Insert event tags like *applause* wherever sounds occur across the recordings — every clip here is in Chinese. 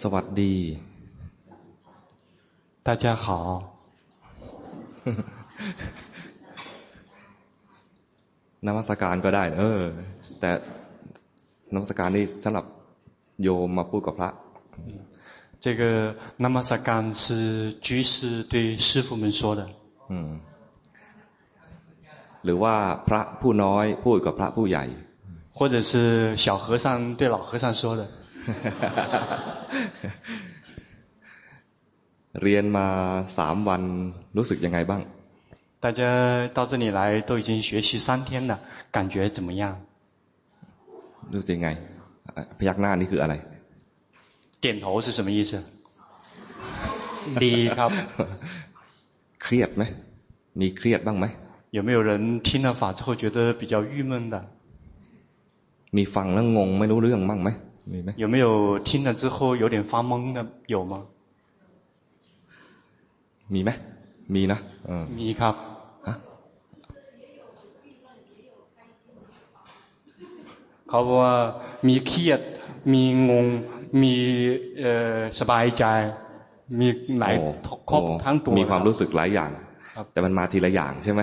สวัสดี 大家好 นมัสการก็ได้ เออ แต่นมัสการนี่สำหรับโยมมาพูดกับพระ 这个那么萨干是居士对师傅们说的 อืม หรือว่าพระผู้น้อยพูดกับพระผู้ใหญ่ 或者是小和尚对老和尚说的 *laughs* 大家到这里来都已经学习三天了，感觉怎么样？感觉怎么样？拍一下手，这又是什么意思？点头是什么意思？*laughs* 好。累吗？你累吗？有没有人听了法之后觉得比较郁闷的？有没听懵了，没弄懂吗？มีไหม 有没有听了之后有点发懵的有吗 มีไหมมีนะเออ มีครับ ฮะ เขาบอกว่ามีเครียด มีงง มีเอ่อสบายใจ มีหลาย โอ้ ครบ โอ้ ทั้งตัว มีความรู้สึกหลายอย่าง ครับ แต่มันมาทีละอย่างใช่ไหม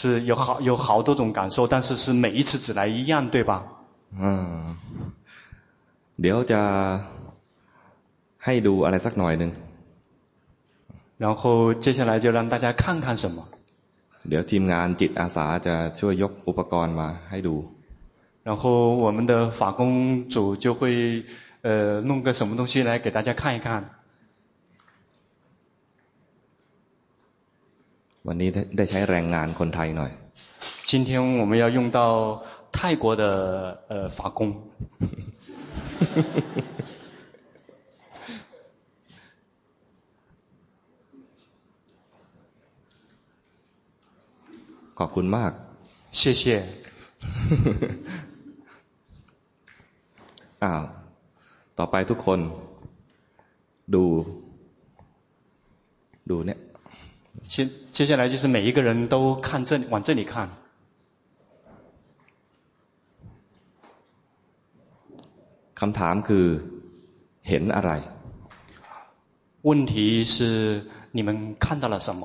是有好有好多种感受，但是是每一次只来一样，对吧？ อ่า เดี๋ยวจะให้ดูอะไรสักหน่อยหนึ่ง 然后接下来就让大家看看什么。 เดี๋ยวทีมงานจิตอาสาจะช่วยยกอุปกรณ์มาให้ดู 然后我们的法工组就会呃弄个什么东西来给大家看一看。 วันนี้ได้ได้ใช้แรงงานคนไทยหน่อย 今天我们要用到泰国的呃法工。 ขอบคุณมาก 谢谢。 อ้าว ต่อไปทุกคน ดู ดูเนี่ย 接接下来就是每一个人都看这往这里看。 คำถามคือ เห็นอะไร 问题是你们看到了什么？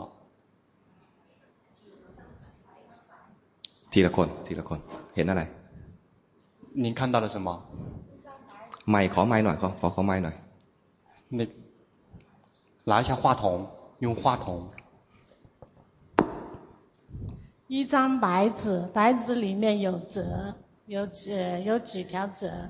ทีละคน ทีละคน เห็นอะไร 您看到了什么？ ไมค์ขอไมค์หน่อย ขอขอขอไมค์หน่อย 那拿一下话筒，用话筒。一张白纸，白纸里面有折，有几有几条折。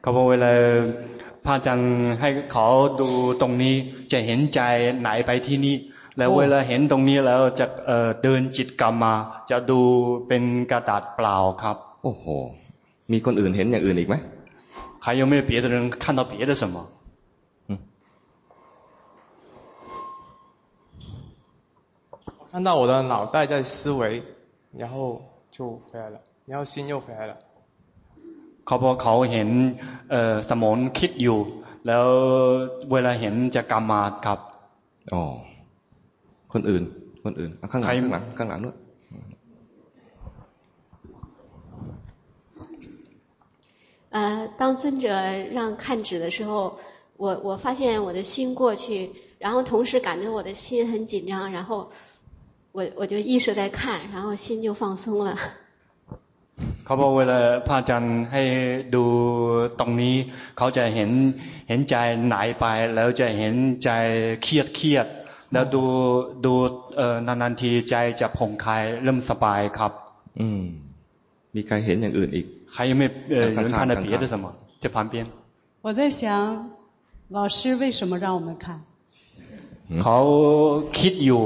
เขาบอกเวลาพระอาจารย์ให้เขาดูตรงนี้จะเห็นใจไหนไปที่นี่ แล้วเวลาเห็นตรงนี้แล้วจะเอ่อเดินจิตกรรมมา จะดูเป็นกระดาษเปล่าครับ โอ้โห มีคนอื่นเห็นอย่างอื่นอีกไหม 还有没有别的人看到别的什么？看到我的脑袋在思维，然后就回来了，然后心又回来了。 เขาบอกเขาเห็นเอ่อสมองคิดอยู่ แล้วเวลาเห็นจะกรรมมาครับ อ๋อ คนอื่น คนอื่นอ่ะข้างหลัง ใคร ข้างหลัง ข้างหลังนู้น 呃，当尊者让看纸的时候，我我发现我的心过去，然后同时感觉我的心很紧张，然后我我就意识在看，然后心就放松了。 เขาบอกเวลาพระอาจารย์ให้ดูตรงนี้ เขาจะเห็นเห็นใจหายไป แล้วจะเห็นใจเครียดเครียด แล้วดูดูเอ่อนานๆทีใจจะผ่องคลายเริ่มสบายครับ อืม มีใครเห็นอย่างอื่นอีก 还有没有呃看看人看到看看别的什么？在旁边，我在想，老师为什么让我们看？ เขาคิดอยู่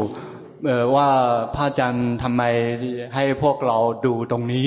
เอ่อว่าพระอาจารย์ทำไมให้พวกเราดูตรงนี้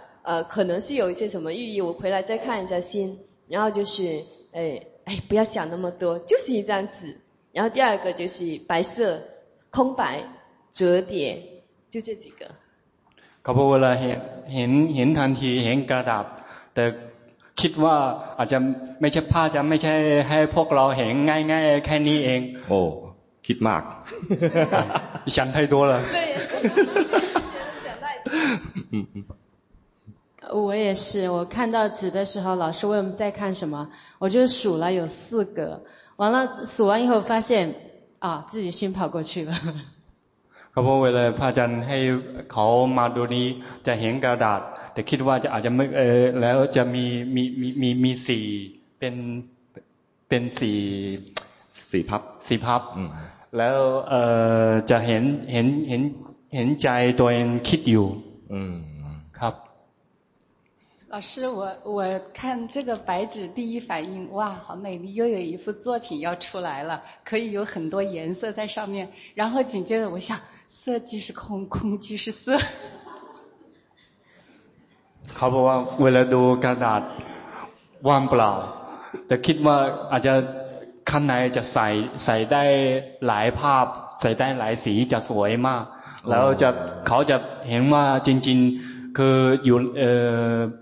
呃，可能是有一些什么寓意，我回来再看一下先。然后就是，哎哎，不要想那么多，就是一张纸。然后第二个就是白色，空白，折叠，就这几个。 เขาบอกเวลาเห็นเห็นเห็นทันทีเห็นกระดาษ แต่คิดว่าอาจจะไม่ใช่ผ้าจะไม่ใช่ให้พวกเราเห็นง่ายๆแค่นี้เอง โอ้ คิดมาก ฉัน太多了对，想太多。 嗯嗯我也是，我看到纸的时候，老师问我们在看什么，我就数了有四个，完了数完以后发现啊，自己心跑过去了。 เขาบอกเวลาพระอาจารย์ให้เขามาดูนี้จะเห็นกระดาษ แต่คิดว่าจะอาจจะไม่เออแล้วจะมีมีมีมีมีสี่เป็นเป็นสี่ สี่พับ สี่พับ อืม แล้วเออจะเห็นเห็นเห็นเห็นใจตัวเองคิดอยู่ อืม ครับ 老师，我我看这个白纸，第一反应，哇，好美丽，又有一幅作品要出来了，可以有很多颜色在上面。然后紧接着我想，色即是空，空即是色。 เขาบอกว่าเวลาดูกระดาษว่างเปล่า แต่คิดว่าอาจจะข้างในจะใส่ใส่ได้หลายภาพ ใส่ได้หลายสีจะสวยมาก แล้วจะเขาจะเห็นว่าจริงๆคืออยู่เออ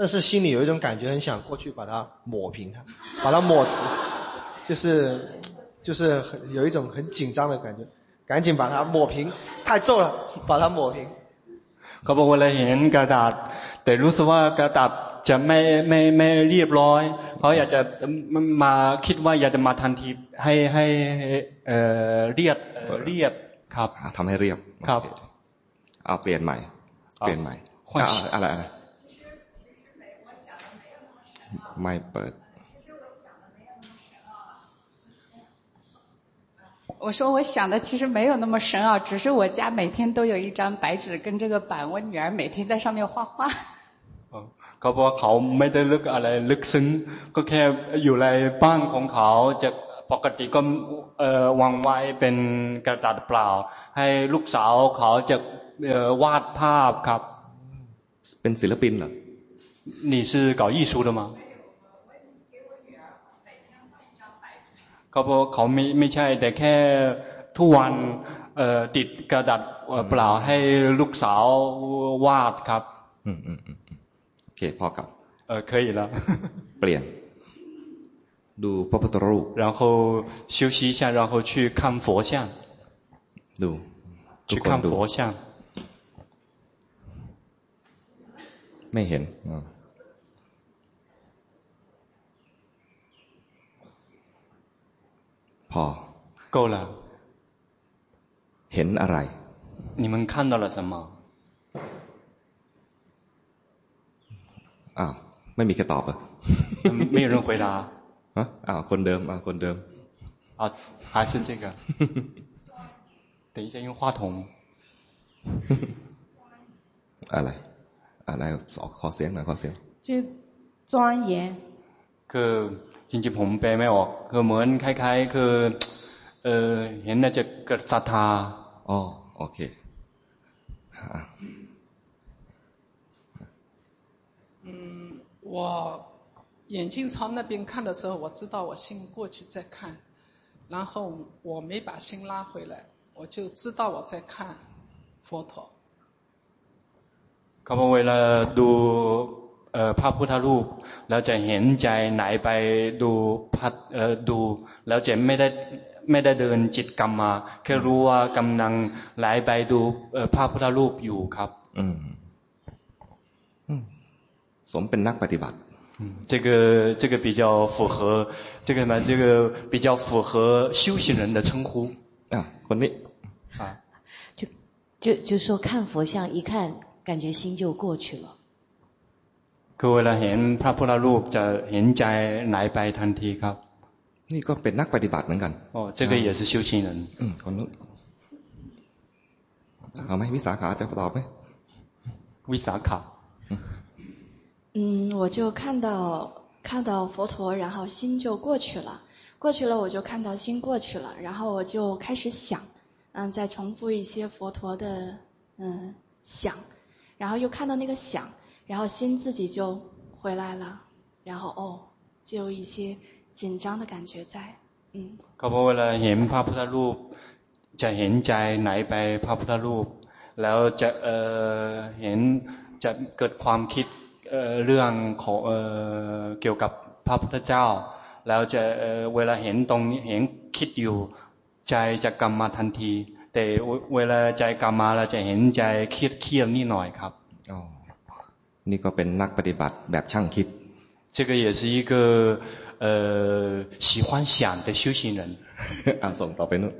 但是心里有一种感觉，很想过去把它抹平它，把它抹直，就是就是很有一种很紧张的感觉，赶紧把它抹平，太皱了，把它抹平。 เขาบอกเวลาเห็นกระดาษ แต่รู้สึกว่ากระดาษจะไม่ไม่ไม่เรียบร้อยเขาอยากจะมาคิดว่าอยากจะมาทันทีให้ให้เอ่อเรียบเอ่อเรียบครับ ทำให้เรียบ ครับ โอเเอาเปลี่ยนใหม่ เปลี่ยนใหม่ 换 จะเอาอะไรอะไร ไม่เปิด 我说我想的其实没有那么深奥，只是我家每天都有一张白纸跟这个板，我女儿每天在上面画画。 เขาบอกว่าเขาไม่ได้ลึกอะไรลึกซึ้งก็แค่อยู่ในบ้านของเขาจะปกติก็เอ่อวางไว้เป็นกระดาษเปล่า ให้ลูกสาวเขาจะเอ่อวาดภาพครับ เป็นศิลปินเหรอ 你是搞艺术的吗เขาบอกเขาไม่ไม่ใช่ แต่แค่ทุกวันเอ่อติดกระดาษเอ่อเปล่าให้ลูกสาววาดครับ อืมอืมอืมอืมโอเคพอกลับ เออ可以了 *laughs* เปลี่ยน ดูพระพุทธรูป 然后休息一下然后去看佛像 ดูทุ 去 กคน 看 ดู 佛像 ไม่เห็นอ่าพอ 够了 เห็นอะไร 你们看到了什么 อ้าว ไม่มีใครตอบเหรอ่ะ *laughs* 没有人回答 *laughs* ฮะอ้าว คนเดิมอ้าวคนเดิม 啊还是这个*laughs* 等一下用话筒 อะไร อะไรขอเสียงหน่อยขอเสียง 就庄严， คือจริงๆผมแปลไม่ออก คือเหมือนคล้ายๆ คือเออเห็นน่าจะเกิดศรัทธา อ๋อ โอเคอ่ะ 嗯，我眼镜朝那边看的时候，我知道我心过去在看，然后我没把心拉回来，我就知道我在看佛陀。 เขาบอกเวลาดูเอ่อพระพุทธรูป แล้วจะเห็นใจไหนไปดูพัดเอ่อดู แล้วจะไม่ได้ ไม่ได้เดินจิตกรรมมาแค่รู้ว่ากำลังไหลไปดูพระพุทธรูปอยู่ครับ อืมสมเป็นนักปฏิบัติ这个这个比较符合这个呢，这个比较符合修行人的称呼啊，คนนี้啊，就就就说看佛像一看， 感觉心就过去了。คือเวลาเห็นพระพุทธรูปจะเห็นใจไหลไปทันทีครับนี่ก็เป็นนักปฏิบัติเหมือนกันอ๋อ这个也是修行人อืมคนนู้นเอาไหมวิสาขาจะตอบไหมวิสาขา嗯，我就看到看到佛陀，然后心就过去了，过去了我就看到心过去了，然后我就开始想，嗯，再重复一些佛陀的嗯想， 然后又看到那个想，然后心自己就回来了，然后哦，就有一些紧张的感觉在，嗯。ก็พอเวลาเห็นพระพุทธรูปจะเห็นใจไหนไปพระพุทธรูปแล้วจะเอ่อเห็นจะเกิดความคิดเรื่องของเกี่ยวกับพระพุทธเจ้า แล้วจะเวลาเห็นตรงนี้เห็นคิดอยู่ ใจจะกรรมมาทันที แต่เวลาใจกรรมมาเราจะเห็นใจเครียดเครียดนิดหน่อยครับอ๋อนี่ก็เป็นนักปฏิบัติแบบช่างคิด这个也是一个呃喜欢想的修行人*laughs* อ่าส่งต่อไปนู้น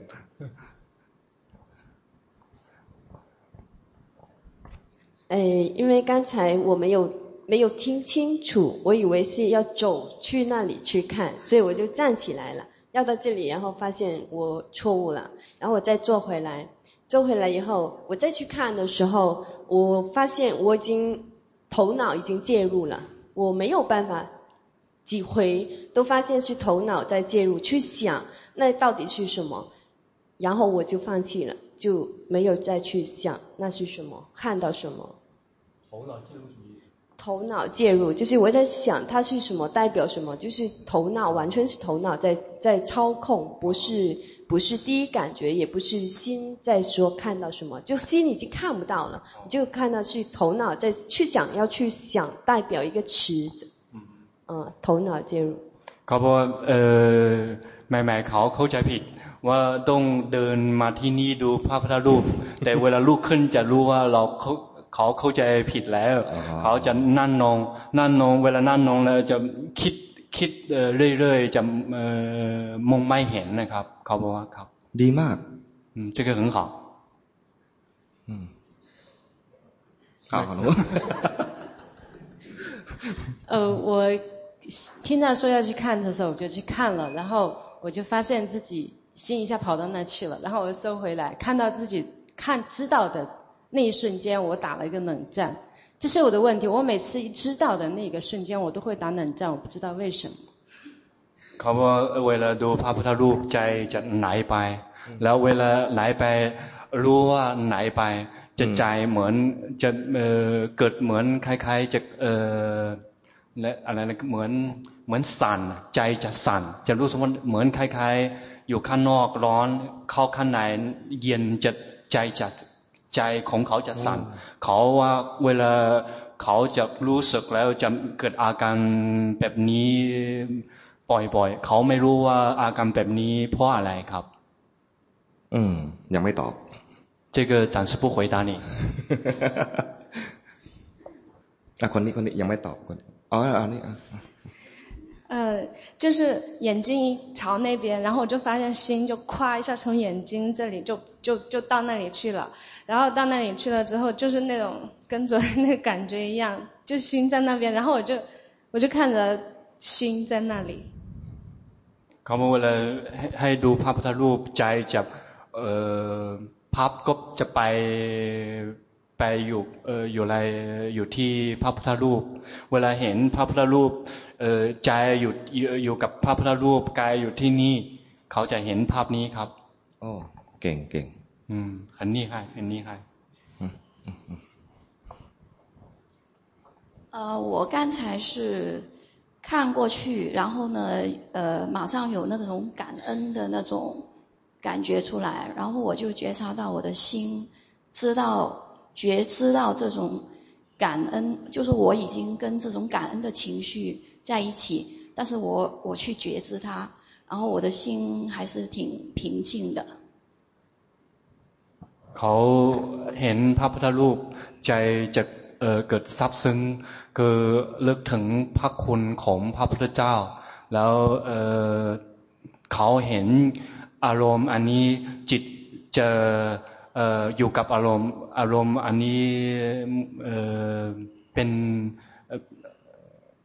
哎，因为刚才我没有没有听清楚，我以为是要走去那里去看，所以我就站起来了， 要到这里，然后发现我错误了，然后我再坐回来，坐回来以后，我再去看的时候，我发现我已经头脑已经介入了，我没有办法几回都发现是头脑在介入去想那到底是什么，然后我就放弃了，就没有再去想那是什么，看到什么。头脑介入什么？头脑介入，就是我在想它是什么，代表什么，就是头脑完全是头脑在在操控，不是不是第一感觉，也不是心在说看到什么，就心已经看不到了，就看到是头脑在去想要去想代表一个词，嗯，嗯，头脑介入。เขาบอกเออใหม่ๆเขาเข้าใจผิดว่าต้องเดินมาที่นี่ดูพระพุทธรูปแต่เวลาลุกขึ้นจะรู้ว่าเราเขา เขาเข้าใจผิดแล้ว เขาจะนั่นนองนั่นนองเวลานั่นนองแล้วจะคิดคิดเรื่อยๆจะมองไม่เห็นนะครับ เขาบอกว่าครับ ดีมากอืม这个很好อืม好好了呃，我听到说要去看的时候，我就去看了，然后我就发现自己心一下跑到那去了，然后我又收回来，看到自己看知道的。 那一瞬间，我打了一个冷战，这是我的问题。我每次一知道的那个瞬间，我都会打冷战，我不知道为什么。เขาบอกเวลาดูพระพุทธรูปใจจะไหนไป แล้วเวลาไหนไปรู้ว่าไหนไปจะใจเหมือนจะเอ่อเกิดเหมือนคล้ายๆจะเอ่อและอะไรนะเหมือนเหมือนสั่นใจจะสั่นจะรู้สมมติเหมือนคล้ายๆอยู่ข้างนอกร้อนเข้าข้างในเย็นจะใจจะ ใจของเขาจะสั่นเขาว่าเวลาเขาจะรู้สึกแล้วจะเกิดอาการแบบนี้บ่อยๆเขาไม่รู้ว่าอาการแบบนี้เพราะอะไรครับ อืมยังไม่ตอบ这个暂时不回答你อ่ะคนนี้คนนี้ยังไม่ตอบคนอ๋ออันนี้อ่ะ呃，就是眼睛一朝那边，然后我就发现心就咵一下从眼睛这里就就就到那里去了。 然后到那里去了之后，就是那种跟昨天那个感觉一样，就心在那边，然后我就我就看着心在那里。เขาบอกเวลาให้ดูพระพุทธรูปใจจะเอ่อภาพก็จะไปไปอยู่เอ่ออยู่อะไรอยู่ที่พระพุทธรูป เวลาเห็นพระพุทธรูปเอ่อใจอยู่อยู่กับพระพุทธรูปกายอยู่ที่นี่ เขาจะเห็นภาพนี้ครับโอ้เก่งเก่ง 嗯，很厉害，很厉害。嗯嗯嗯。呃，我刚才是看过去，然后呢，呃，马上有那种感恩的那种感觉出来，然后我就觉察到我的心，知道觉知到这种感恩，就是我已经跟这种感恩的情绪在一起，但是我我去觉知它。然后我的心还是挺平静的。 เขาเห็นพระพุทธรูปใจจะเเกิดซับซึ้งคือเลิกถึงพระคุณของพระพุทธเจ้า แล้วเเขาเห็นอารมณ์อันนี้จิตจะอยู่กับอารมณ์ อารมณ์อันนี้เป็น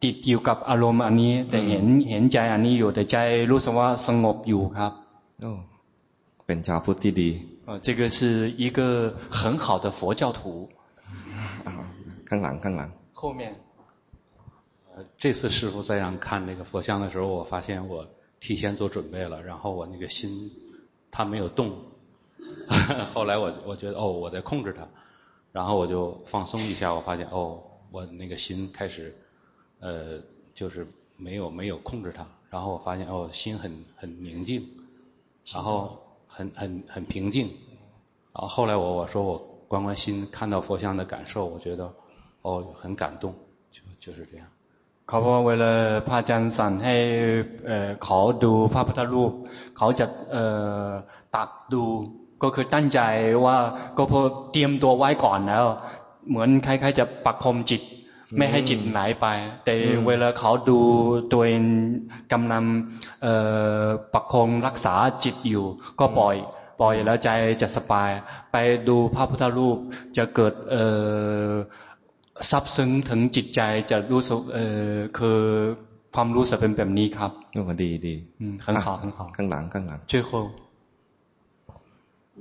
ติดอยู่กับอารมณ์อันนี้ แต่เห็นเห็นใจอันนี้อยู่แต่ใจรู้สึกว่าสงบอยู่ครับโอ้เป็นชาวพุทธที่ดี 啊，这个是一个很好的佛教图。啊，看哪，看哪。后面，呃，这次师傅再让看那个佛像的时候，我发现我提前做准备了，然后我那个心它没有动。*laughs* 后来我我觉得哦，我在控制它，然后我就放松一下，我发现哦，我那个心开始，呃，就是没有没有控制它，然后我发现哦，心很很宁静，然后。很很很平静，然后后来我我说我观观心，看到佛像的感受，我觉得哦很感动，就就是这样。เขาบอกเวลาพระอาจารย์สั่นให้เขาดูพระพุทธรูปเขาจะตักดูก็คือตั้งใจว่าก็พอเตรียมตัวไว้ก่อนแล้ว เหมือนคล้ายๆจะประคมจิต ไม่ให้จิตไหลไป แต่เวลาเขาดูตัวเองกำลังประคองรักษาจิตอยู่ ก็ปล่อย ปล่อยแล้วใจจะสบาย ไปดูพระพุทธรูป จะเกิดซับซึ้งถึงจิตใจจะรู้สึกคือความรู้สึกเป็นแบบนี้ครับโอ้ดีดี很好很好ข้างหลังข้างหลัง最后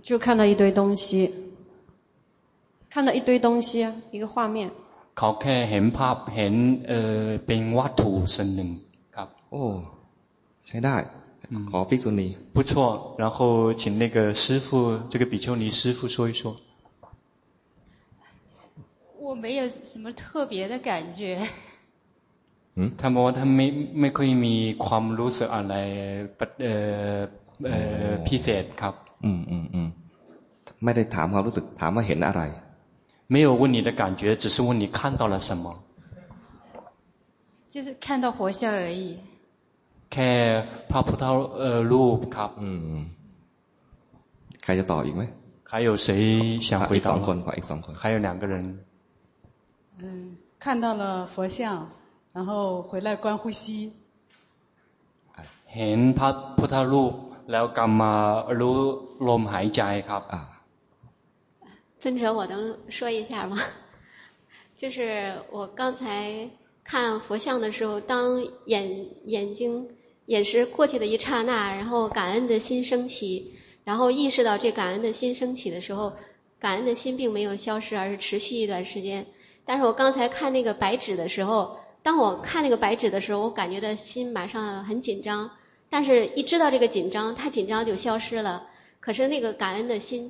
就看到一堆东西看到一堆东西啊一个画面 เขาแค่เห็นภาพเห็นเออเป็นวัตถุสิ่งหนึ่งครับโอ้ใช้ได้ขอภิกษุณี不错然后请那个师父这个比丘尼师父说一说我没有什么特别的感觉ท่านบอกว่าท่านไม่ไม่ค่อยมีความรู้สึกอะไรเออเออพิเศษครับอืมอืมอืมไม่ได้ถามความรู้สึกถามว่าเห็นอะไร 没有问你的感觉，只是问你看到了什么。就是看到佛像而已。แค่พระพุทธรูปครับอืมใครจะต่ออีกไหม还有谁想回答อีกสองคนขออีกสองคน还有两个人嗯看到了佛像然后回来观呼吸เห็นพระพุทธรูปแล้วกลับมารู้ลมหายใจครับ 尊者，我能说一下吗？*laughs* 就是我刚才看佛像的时候，当眼眼睛眼神过去的一刹那，然后感恩的心升起，然后意识到这感恩的心升起的时候，感恩的心并没有消失，而是持续一段时间。但是我刚才看那个白纸的时候，当我看那个白纸的时候，我感觉到心马上很紧张，但是一知道这个紧张，它紧张就消失了。可是那个感恩的心。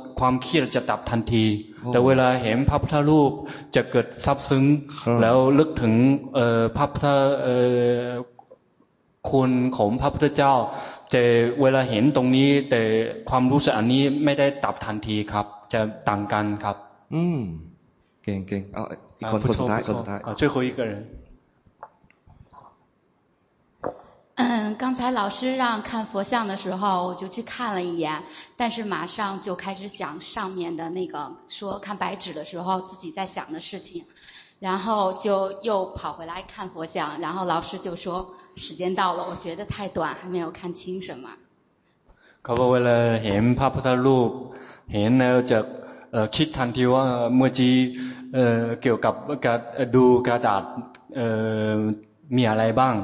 ความเครียดจะดับทันที แต่เวลาเห็นพระพุทธรูปจะเกิดซับซึ้ง แล้วลึกถึงพระพุทธคุณของพระพุทธเจ้าจะเวลาเห็นตรงนี้ แต่ความรู้สึกอันนี้ไม่ได้ดับทันทีครับ จะต่างกันครับ อืมเก่งเก่งเอีกคนสุดท้ายคนสุดท้ายช่วยคุ 嗯，刚才老师让看佛像的时候，我就去看了一眼，但是马上就开始想上面的那个说看白纸的时候自己在想的事情，然后就又跑回来看佛像，然后老师就说时间到了，我觉得太短，还没有看清什么。เขาบอกเวลาเห็นพระพุทธรูปเห็นแล้วจะคิดทันทีว่าเมื่อกี้เกี่ยวกับการดูกระดาษมีอะไรบ้าง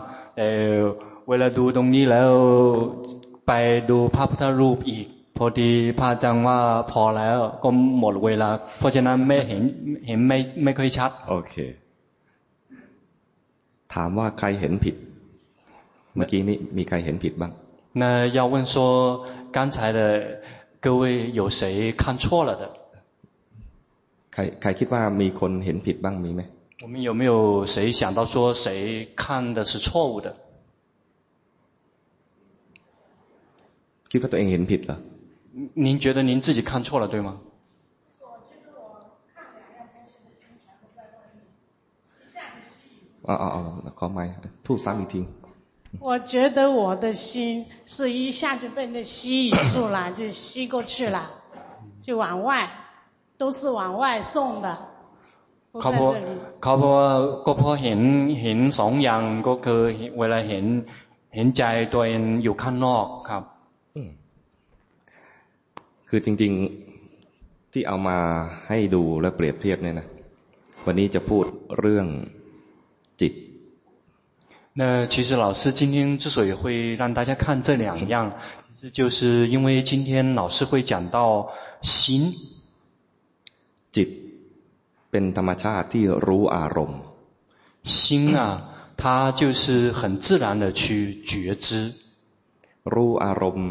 เวลาดูตรงนี้แล้วไปดูพระพุทธรูปอีก พอดีพระอาจารย์ว่าพอแล้วก็หมดเวลา เพราะฉะนั้นไม่เห็นเห็นไม่ไม่ค่อยชัด โอเค ถามว่าใครเห็นผิด เมื่อกี้นี้มีใครเห็นผิดบ้าง那要问说刚才的各位有谁看错了的 ใครใครคิดว่ามีคนเห็นผิดบ้างมีไหม我们有没有谁想到说谁看的是错误的？ คิดว่าตัวเองเห็นผิดเหรอ您觉得您自己看错了对吗？哦哦哦，ขอไมค์พูดซ้ำอีกที我觉得我的心是一下就被那吸引住了，就吸过去了，就往外，都是往外送的。เขาพอเขาพอก็พอเห็นเห็นสองอย่างก็คือเวลาเห็นเห็นใจตัวเองอยู่ข้างนอกครับ คือจริงๆที่เอามาให้ดูและเปรียบเทียบเนี่ยนะวันนี้จะพูดเรื่องจิต那其实老师今天之所以会让大家看这两样，其实就是因为今天老师会讲到心。จิตเป็นธรรมชาติที่รู้อารมณ์心啊，它就是很自然的去觉知。รู้อารมณ์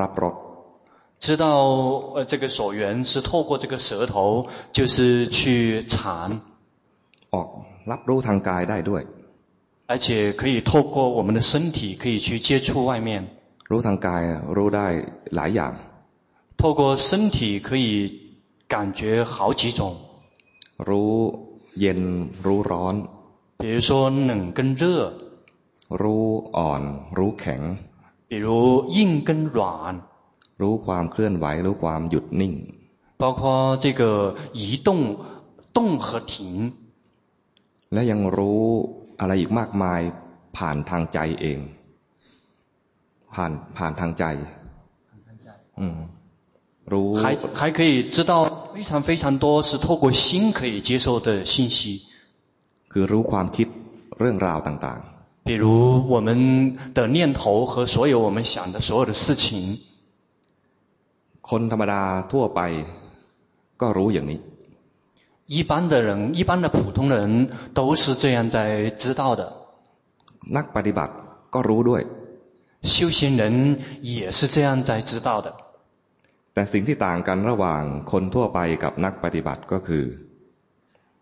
รับรส知道呃这个所缘是透过这个舌头就是去尝ออกรับรู้ทางกายได้ด้วย而且可以透过我们的身体可以去接触外面。รู้ทางกายรู้ได้หลายอย่าง。透过身体可以感觉好几种。รู้เย็นรู้ร้อน。比如说冷跟热。รู้อ่อนรู้แข็ง。 比如硬跟软。รู้ความเคลื่อนไหวรู้ความหยุดนิ่ง。包括这个移动、动和停。และยังรู้อะไรอีกมากมายผ่านทางใจเอง ผ่านผ่านทางใจอืมรู้还还可以知道非常非常多是透过心可以接受的信息คือรู้ความคิดเรื่องราวต่างๆ 比如我们的念头和所有我们想的所有的事情คนธรรมดาทั่วไปก็รู้อย่างนี้一般的人，一般的普通人都是这样在知道的。นักปฏิบัติก็รู้ด้วย修行人也是这样在知道的。แต่สิ่งที่ต่างกันระหว่างคนทั่วไปกับนักปฏิบัติก็คือ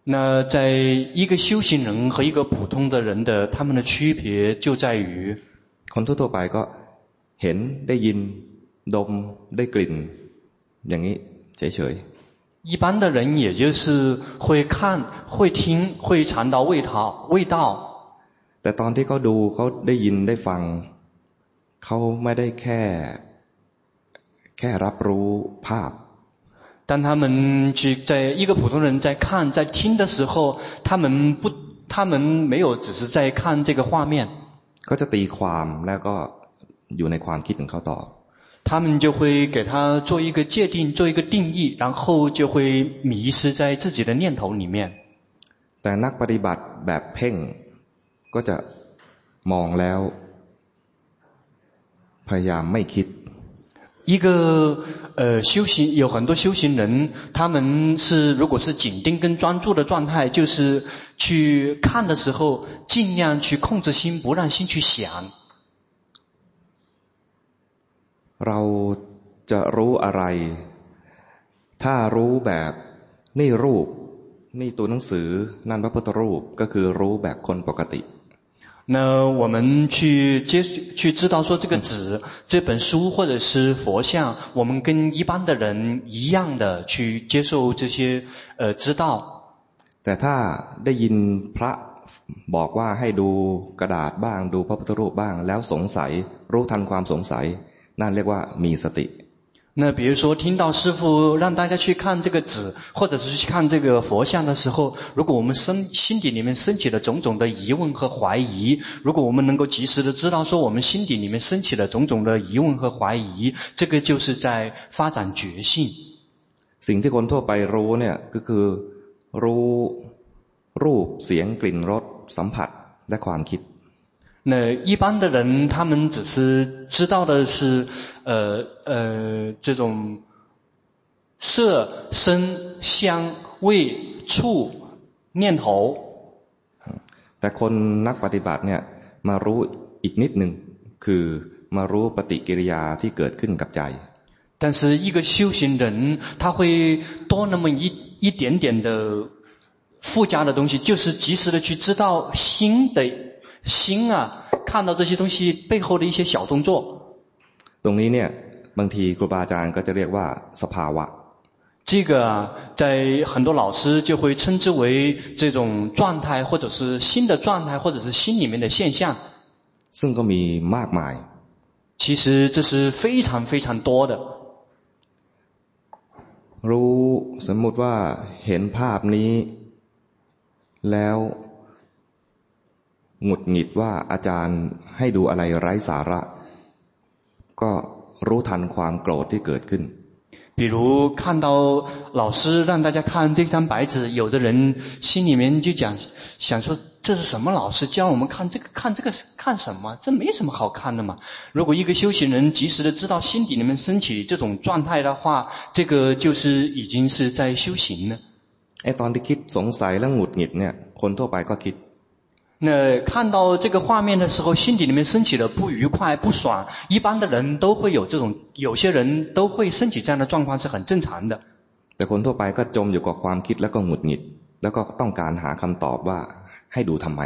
那在一个修行人和一个普通的人的他们的区别就在于คนทั่วไปก็เห็นได้ยินดมได้กลิ่นอย่างนี้เฉยๆ一般的人也就是会看、会听、会尝到味道、味道。แต่ตอนที่เขาดูเขาได้ยินได้ฟังเขาไม่ได้แค่แค่รับรู้ภาพ。 当他们去在一个普通人在看、在听的时候，他们不，他们没有只是在看这个画面。เขาจะตีความแล้วก็อยู่ในความคิดของเขาต่อ。他们就会给他做一个界定，做一个定义，然后就会迷失在自己的念头里面。แต่นักปฏิบัติแบบเพ่งก็จะมองแล้วพยายามไม่คิด。 一个呃修行有很多修行人，他们是如果是紧盯跟专注的状态，就是去看的时候，尽量去控制心，不让心去想。เราจะรู้อะไร ถ้ารู้แบบนี่รูป นี่ตัวหนังสือ นั่นพระพุทธรูป ก็คือรู้แบบคนปกติ 那我们去接去知道说这个纸、这本书或者是佛像，我们跟一般的人一样的去接受这些呃知道。แต่ถ้าได้ยินพระบอกว่าให้ดูกระดาษบ้างดูพระพุทธรูปบ้าง แล้วสงสัยรู้ทันความสงสัย那เรียกว่ามีสติ 那比如说听到师父让大家去看这个纸，或者是去看这个佛像的时候，如果我们心心底里面升起了种种的疑问和怀疑，如果我们能够及时的知道说我们心底里面升起了种种的疑问和怀疑，这个就是在发展觉性。 สิ่งที่คนทั่วไปรู้เนี่ยก็คือรู้รูปเสียงกลิ่นรสสัมผัสและความคิด 那一般的人，他们只是知道的是，呃呃，这种色、声、香、味、触、念头。แต่คนนักปฏิบัติเนี่ยมารู้อีกนิดหนึ่งคือมารู้ปฏิกิริยาที่เกิดขึ้นกับใจ。但是一个修行人，他会多那么一一点点的附加的东西，就是及时的去知道心的。 心啊，看到这些东西背后的一些小动作。ตรงนี้เนี่ยบางทีครูบาอาจารย์ก็จะเรียกว่าสภาวะ。这个啊，在很多老师就会称之为这种状态，或者是心的状态，或者是心里面的现象。ซึ่งก็มีมากมาย。其实这是非常非常多的。รู้สมมติว่าเห็นภาพนี้แล้ว หงุดหงิดว่าอาจารย์ให้ดูอะไรไร้สาระ ก็รู้ทันความโกรธที่เกิดขึ้น比如看到老师让大家看这张白纸，有的人心里面就讲想说，这是什么老师教我们看这个看这个看什么？这没什么好看的嘛。如果一个修行人及时的知道心底里面升起这种状态的话，这个就是已经是在修行了。ไอ้ตอนที่คิดสงสัยและหงุดหงิดเนี่ยคนทั่วไปก็คิด 那看到这个画面的时候，心底里面升起了不愉快、不爽。一般的人都会有这种，有些人都会升起这样的状况，是很正常的。แต่คนทั่วไปก็จมอยู่กับความคิดแล้วก็หงุดหงิดแล้วก็ต้องการหาคำตอบว่าให้ดูทำไม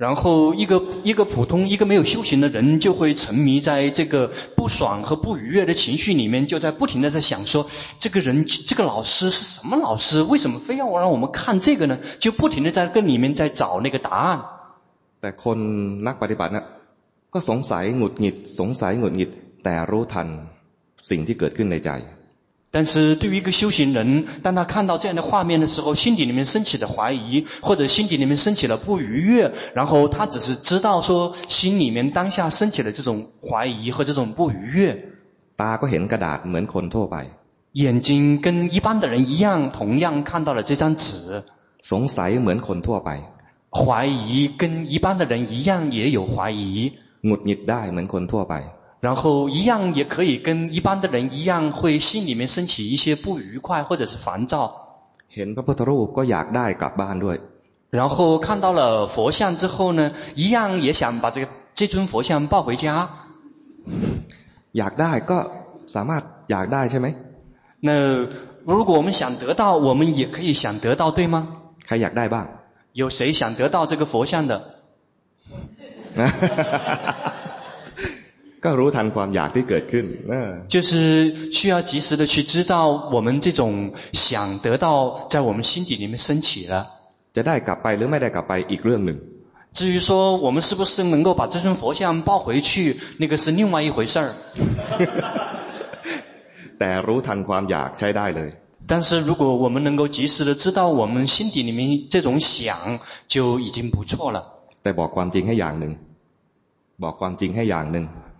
然后一个一个普通一个没有修行的人就会沉迷在这个不爽和不愉悦的情绪里面，就在不停的在想说，这个人这个老师是什么老师？为什么非要让我们看这个呢？就不停的在跟里面在找那个答案。แต่คนนักปฏิบัติ呢，ก็สงสัยหงุดหงิดสงสัยหงุดหงิดแต่รู้ทันสิ่งที่เกิดขึ้นในใจ 但是对于一个修行人当他看到这样的画面的时候心底里面升起的怀疑或者心底里面升起了不愉悦然后他只是知道说心里面当下升起的这种怀疑和这种不愉悦。八块钱一个哒门口拓摆眼睛跟一般的人一样同样看到了这张纸。总裁门口拓摆怀疑跟一般的人一样也有怀疑。我你在门口拓摆หงุดหงิดได้เหมือนคนทั่วไป。然后一样也可以跟一般的人一样，会心里面升起一些不愉快或者是烦躁。然后看到了佛像之后呢，一样也想把这个这尊佛像抱回家。那如果我们想得到，我们也可以想得到，对吗？有谁想得到这个佛像的？ ก็รู้ทันความอยากที่เกิดขึ้น就是需要及时的去知道我们这种想得到在我们心底里面升起了จะได้กลับไปหรือไม่ได้กลับไปอีกเรื่องหนึ่ง至于说我们是不是能够把这尊佛像抱回去那个是另外一回事儿*laughs* แต่รู้ทันความอยากใช้ได้เลย但是如果我们能够及时的知道我们心底里面这种想就已经不错了แต่บอกความจริงให้อย่างหนึ่งบอกความจริงให้อย่างหนึ่ง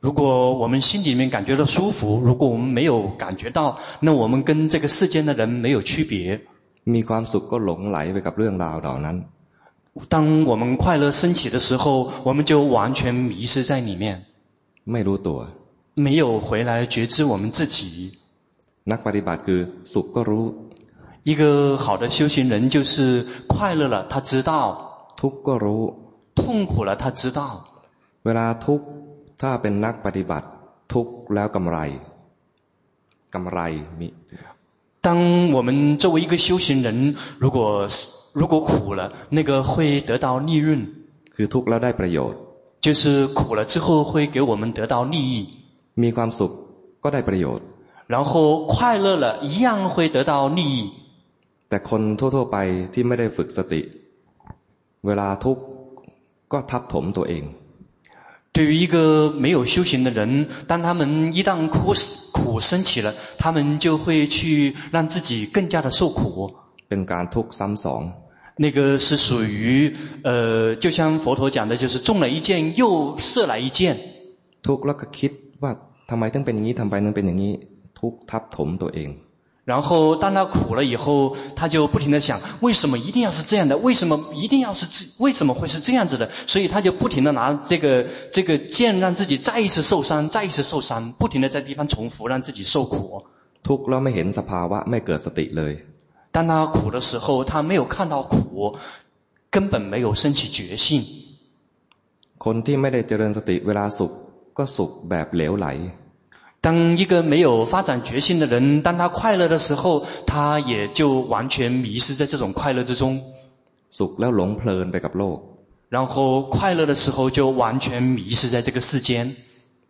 如果我们心里面感觉到舒服，如果我们没有感觉到，那我们跟这个世间的人没有区别。มีความสุขก็หลงไหลไปกับเรื่องราวเหล่านั้น。当我们快乐升起的时候，我们就完全迷失在里面。ไม่รู้ตัว。没有回来觉知我们自己。นักปฏิบัติคือสุขก็รู้。一个好的修行人就是快乐了，他知道。ทุกข์ก็รู้。痛苦了，他知道。เวลาทุกข์ ถ้าเป็นนักปฏิบัติทุกข์แล้วกำไรกำไรมี当我们作为一个修行人，如果如果苦了，那个会得到利润。คือทุกข์แล้วได้ประโยชน์就是苦了之后会给我们得到利益。มีความสุขก็ได้ประโยชน์然后快乐了，一样会得到利益。 แต่คนทั่วๆไปที่ไม่ได้ฝึกสติ เวลาทุกข์ก็ทับถมตัวเอง 对于一个没有修行的人，当他们一旦苦苦升起了，他们就会去让自己更加的受苦。เป็นการทุกข์ซ้ำสอง 那个是属于呃，就像佛陀讲的，就是中了一箭又射来一箭。 ทุกข์แล้วก็คิดว่าทำไมต้องเป็นอย่างนี้ทำไมต้องเป็นอย่างนี้ ทุกข์ทับถมตัวเอง 然后当他苦了以后，他就不停的想，为什么一定要是这样的？为什么一定要是这？为什么会是这样子的？所以他就不停的拿这个这个箭，让自己再一次受伤，再一次受伤，不停的在地方重复，让自己受苦。 ทุกข์แล้วไม่เห็นสภาวะไม่เกิดสติเลย 当他苦的时候，他没有看到苦，根本没有升起觉性。 คนที่ไม่ได้เจริญสติเวลาสุขก็สุขแบบเหลวไหล 当一个没有发展觉性的人，当他快乐的时候，他也就完全迷失在这种快乐之中。 สุขแล้วหลงเพลินไปกับโลก 然后快乐的时候就完全迷失在这个世间。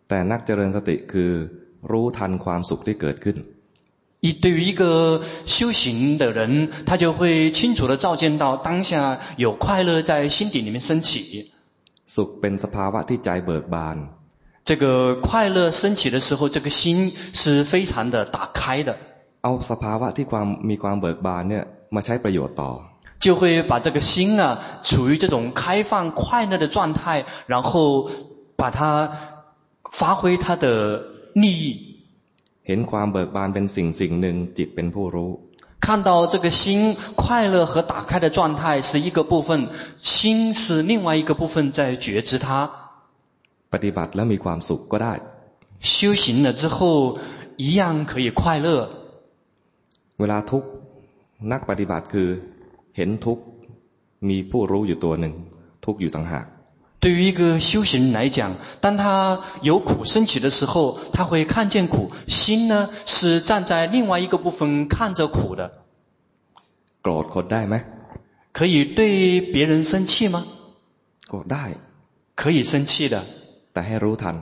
แต่นักเจริญสติคือรู้ทันความสุขที่เกิดขึ้น 一对于一个修行的人，他就会清楚地照见到当下有快乐在心底里面升起。 สุขเป็นสภาวะที่ใจเบิกบาน 这个快乐升起的时候，这个心是非常的打开的。 เอาสภาวะที่ความมีความเบิกบานเนี่ยมาใช้ประโยชน์ต่อ 就会把这个心啊，处于这种开放快乐的状态，然后把它发挥它的利益。 เห็นความเบิกบานเป็นสิ่งสิ่งหนึ่งจิตเป็นผู้รู้ 看到这个心快乐和打开的状态是一个部分，心是另外一个部分在觉知它。 ปฏิบัติแล้วมีความสุขก็ได้ 修行了之后一样可以快乐。 เวลาทุกข์นักปฏิบัติคือเห็นทุกข์มีผู้รู้อยู่ตัวหนึ่ง ทุกข์อยู่ต่างหาก 对于一个修行人来讲，当他有苦升起的时候，他会看见苦，心呢是站在另外一个部分看着苦的。 โกรธคนได้ไหม 可以对别人生气吗？ โกรธได้ 可以生气的， แต่ให้รู้ทัน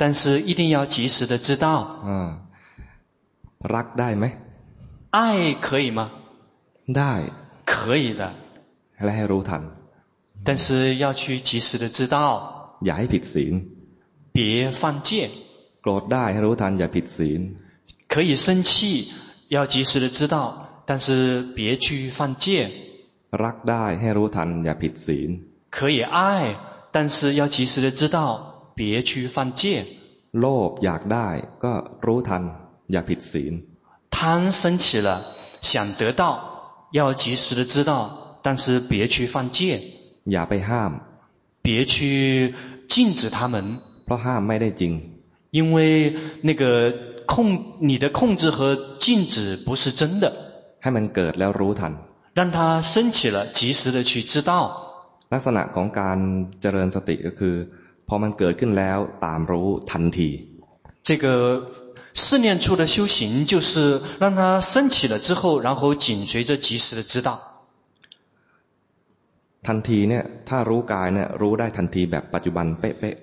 但是一定要及时的知道。 อ่ารักได้ไหม 爱可以吗？ ได้ 可以的， และให้รู้ทัน 但是要去及时的知道， อย่าให้ผิดศีล 别犯戒。 โกรธได้ให้รู้ทันอย่าผิดศีล 可以生气，要及时的知道，但是别去犯戒。 รักได้ให้รู้ทันอย่าผิดศีล 可以爱，但是要及时的知道， 别去犯戒。 โลภอยากได้ก็รู้ทันอย่าผิดศีล 贪生起了，想得到，要及时的知道，但是别去犯戒， อย่าไปห้าม 别去禁止他们， เพราะห้ามไม่ได้จริง 因为那个控你的控制和禁止不是真的， ให้มันเกิดแล้วรู้ทัน 让它升起了，及时的去知道。 ลักษณะของการเจริญสติก็คือ พอมันเกิดขึ้นแล้วตามรู้ทันที 这个试炼处的修行，就是让它升起了之后，然后紧随着及时的知道。 ทันทีเนี่ยถ้ารู้กายเนี่ยรู้ได้ทันทีแบบปัจจุบันเป๊ะ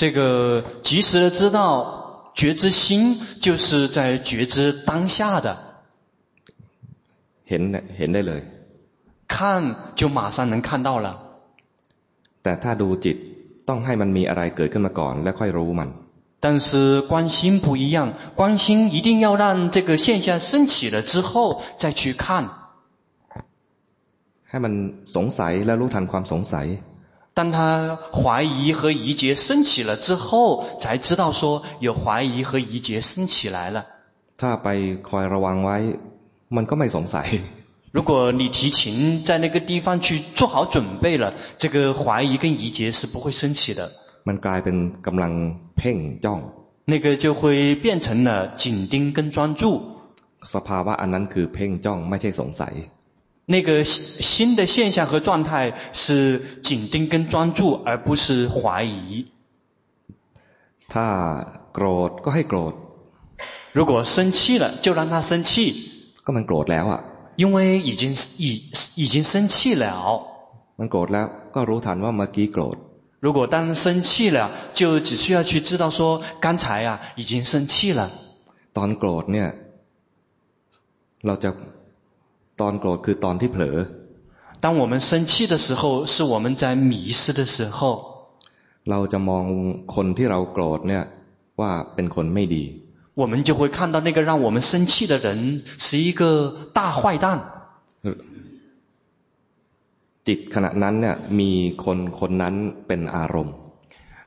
这个及时的知道，觉知心就是在觉知当下的， ๆเห็นเนี่ยเห็นได้เลย 看就马上能看到了。 แต่ถ้าดูจิต ต้องให้มันมีอะไรเกิดขึ้นมาก่อน แล้วค่อยรู้มัน 但是观心不一样，观心一定要让这个现象升起了之后再去看。 ให้มันสงสัยแล้วรู้ทันความสงสัย 当他怀疑和疑结升起了之后，才知道说有怀疑和疑结升起来了。 ถ้าไปคอยระวังไว้ มันก็ไม่สงสัย 如果你提琴在那个地方去做好准备了，这个怀疑跟疑结是不会升起的。 มันกลายเป็นกำลังเพ่งจ้อง 那个就会变成了紧盯跟专注。 สภาวะอันนั้นคือเพ่งจ้องไม่ใช่สงสัย 那个新的现象和状态是紧盯跟专注，而不是怀疑。 ถ้าโกรธก็ให้โกรธ 如果生气了，就让他生气， ก็มันโกรธแล้วอ่ะ 因为已经已已经生气了。 มันโกรธแล้วก็รู้ทันว่าเมื่อกี้โกรธ 如果当生气了，就只需要去知道说，刚才啊已经生气了。 ตอนโกรธเนี่ย เราจะ ตอนโกรธคือตอนที่เผลอ 当我们生气的时候，是我们在迷失的时候。 เราจะมองคนที่เราโกรธเนี่ยว่าเป็นคนไม่ดี 我们就会看到那个让我们生气的人是一个大坏蛋。 จิตขณะนั้นเนี่ยมีคนคนนั้นเป็นอารมณ์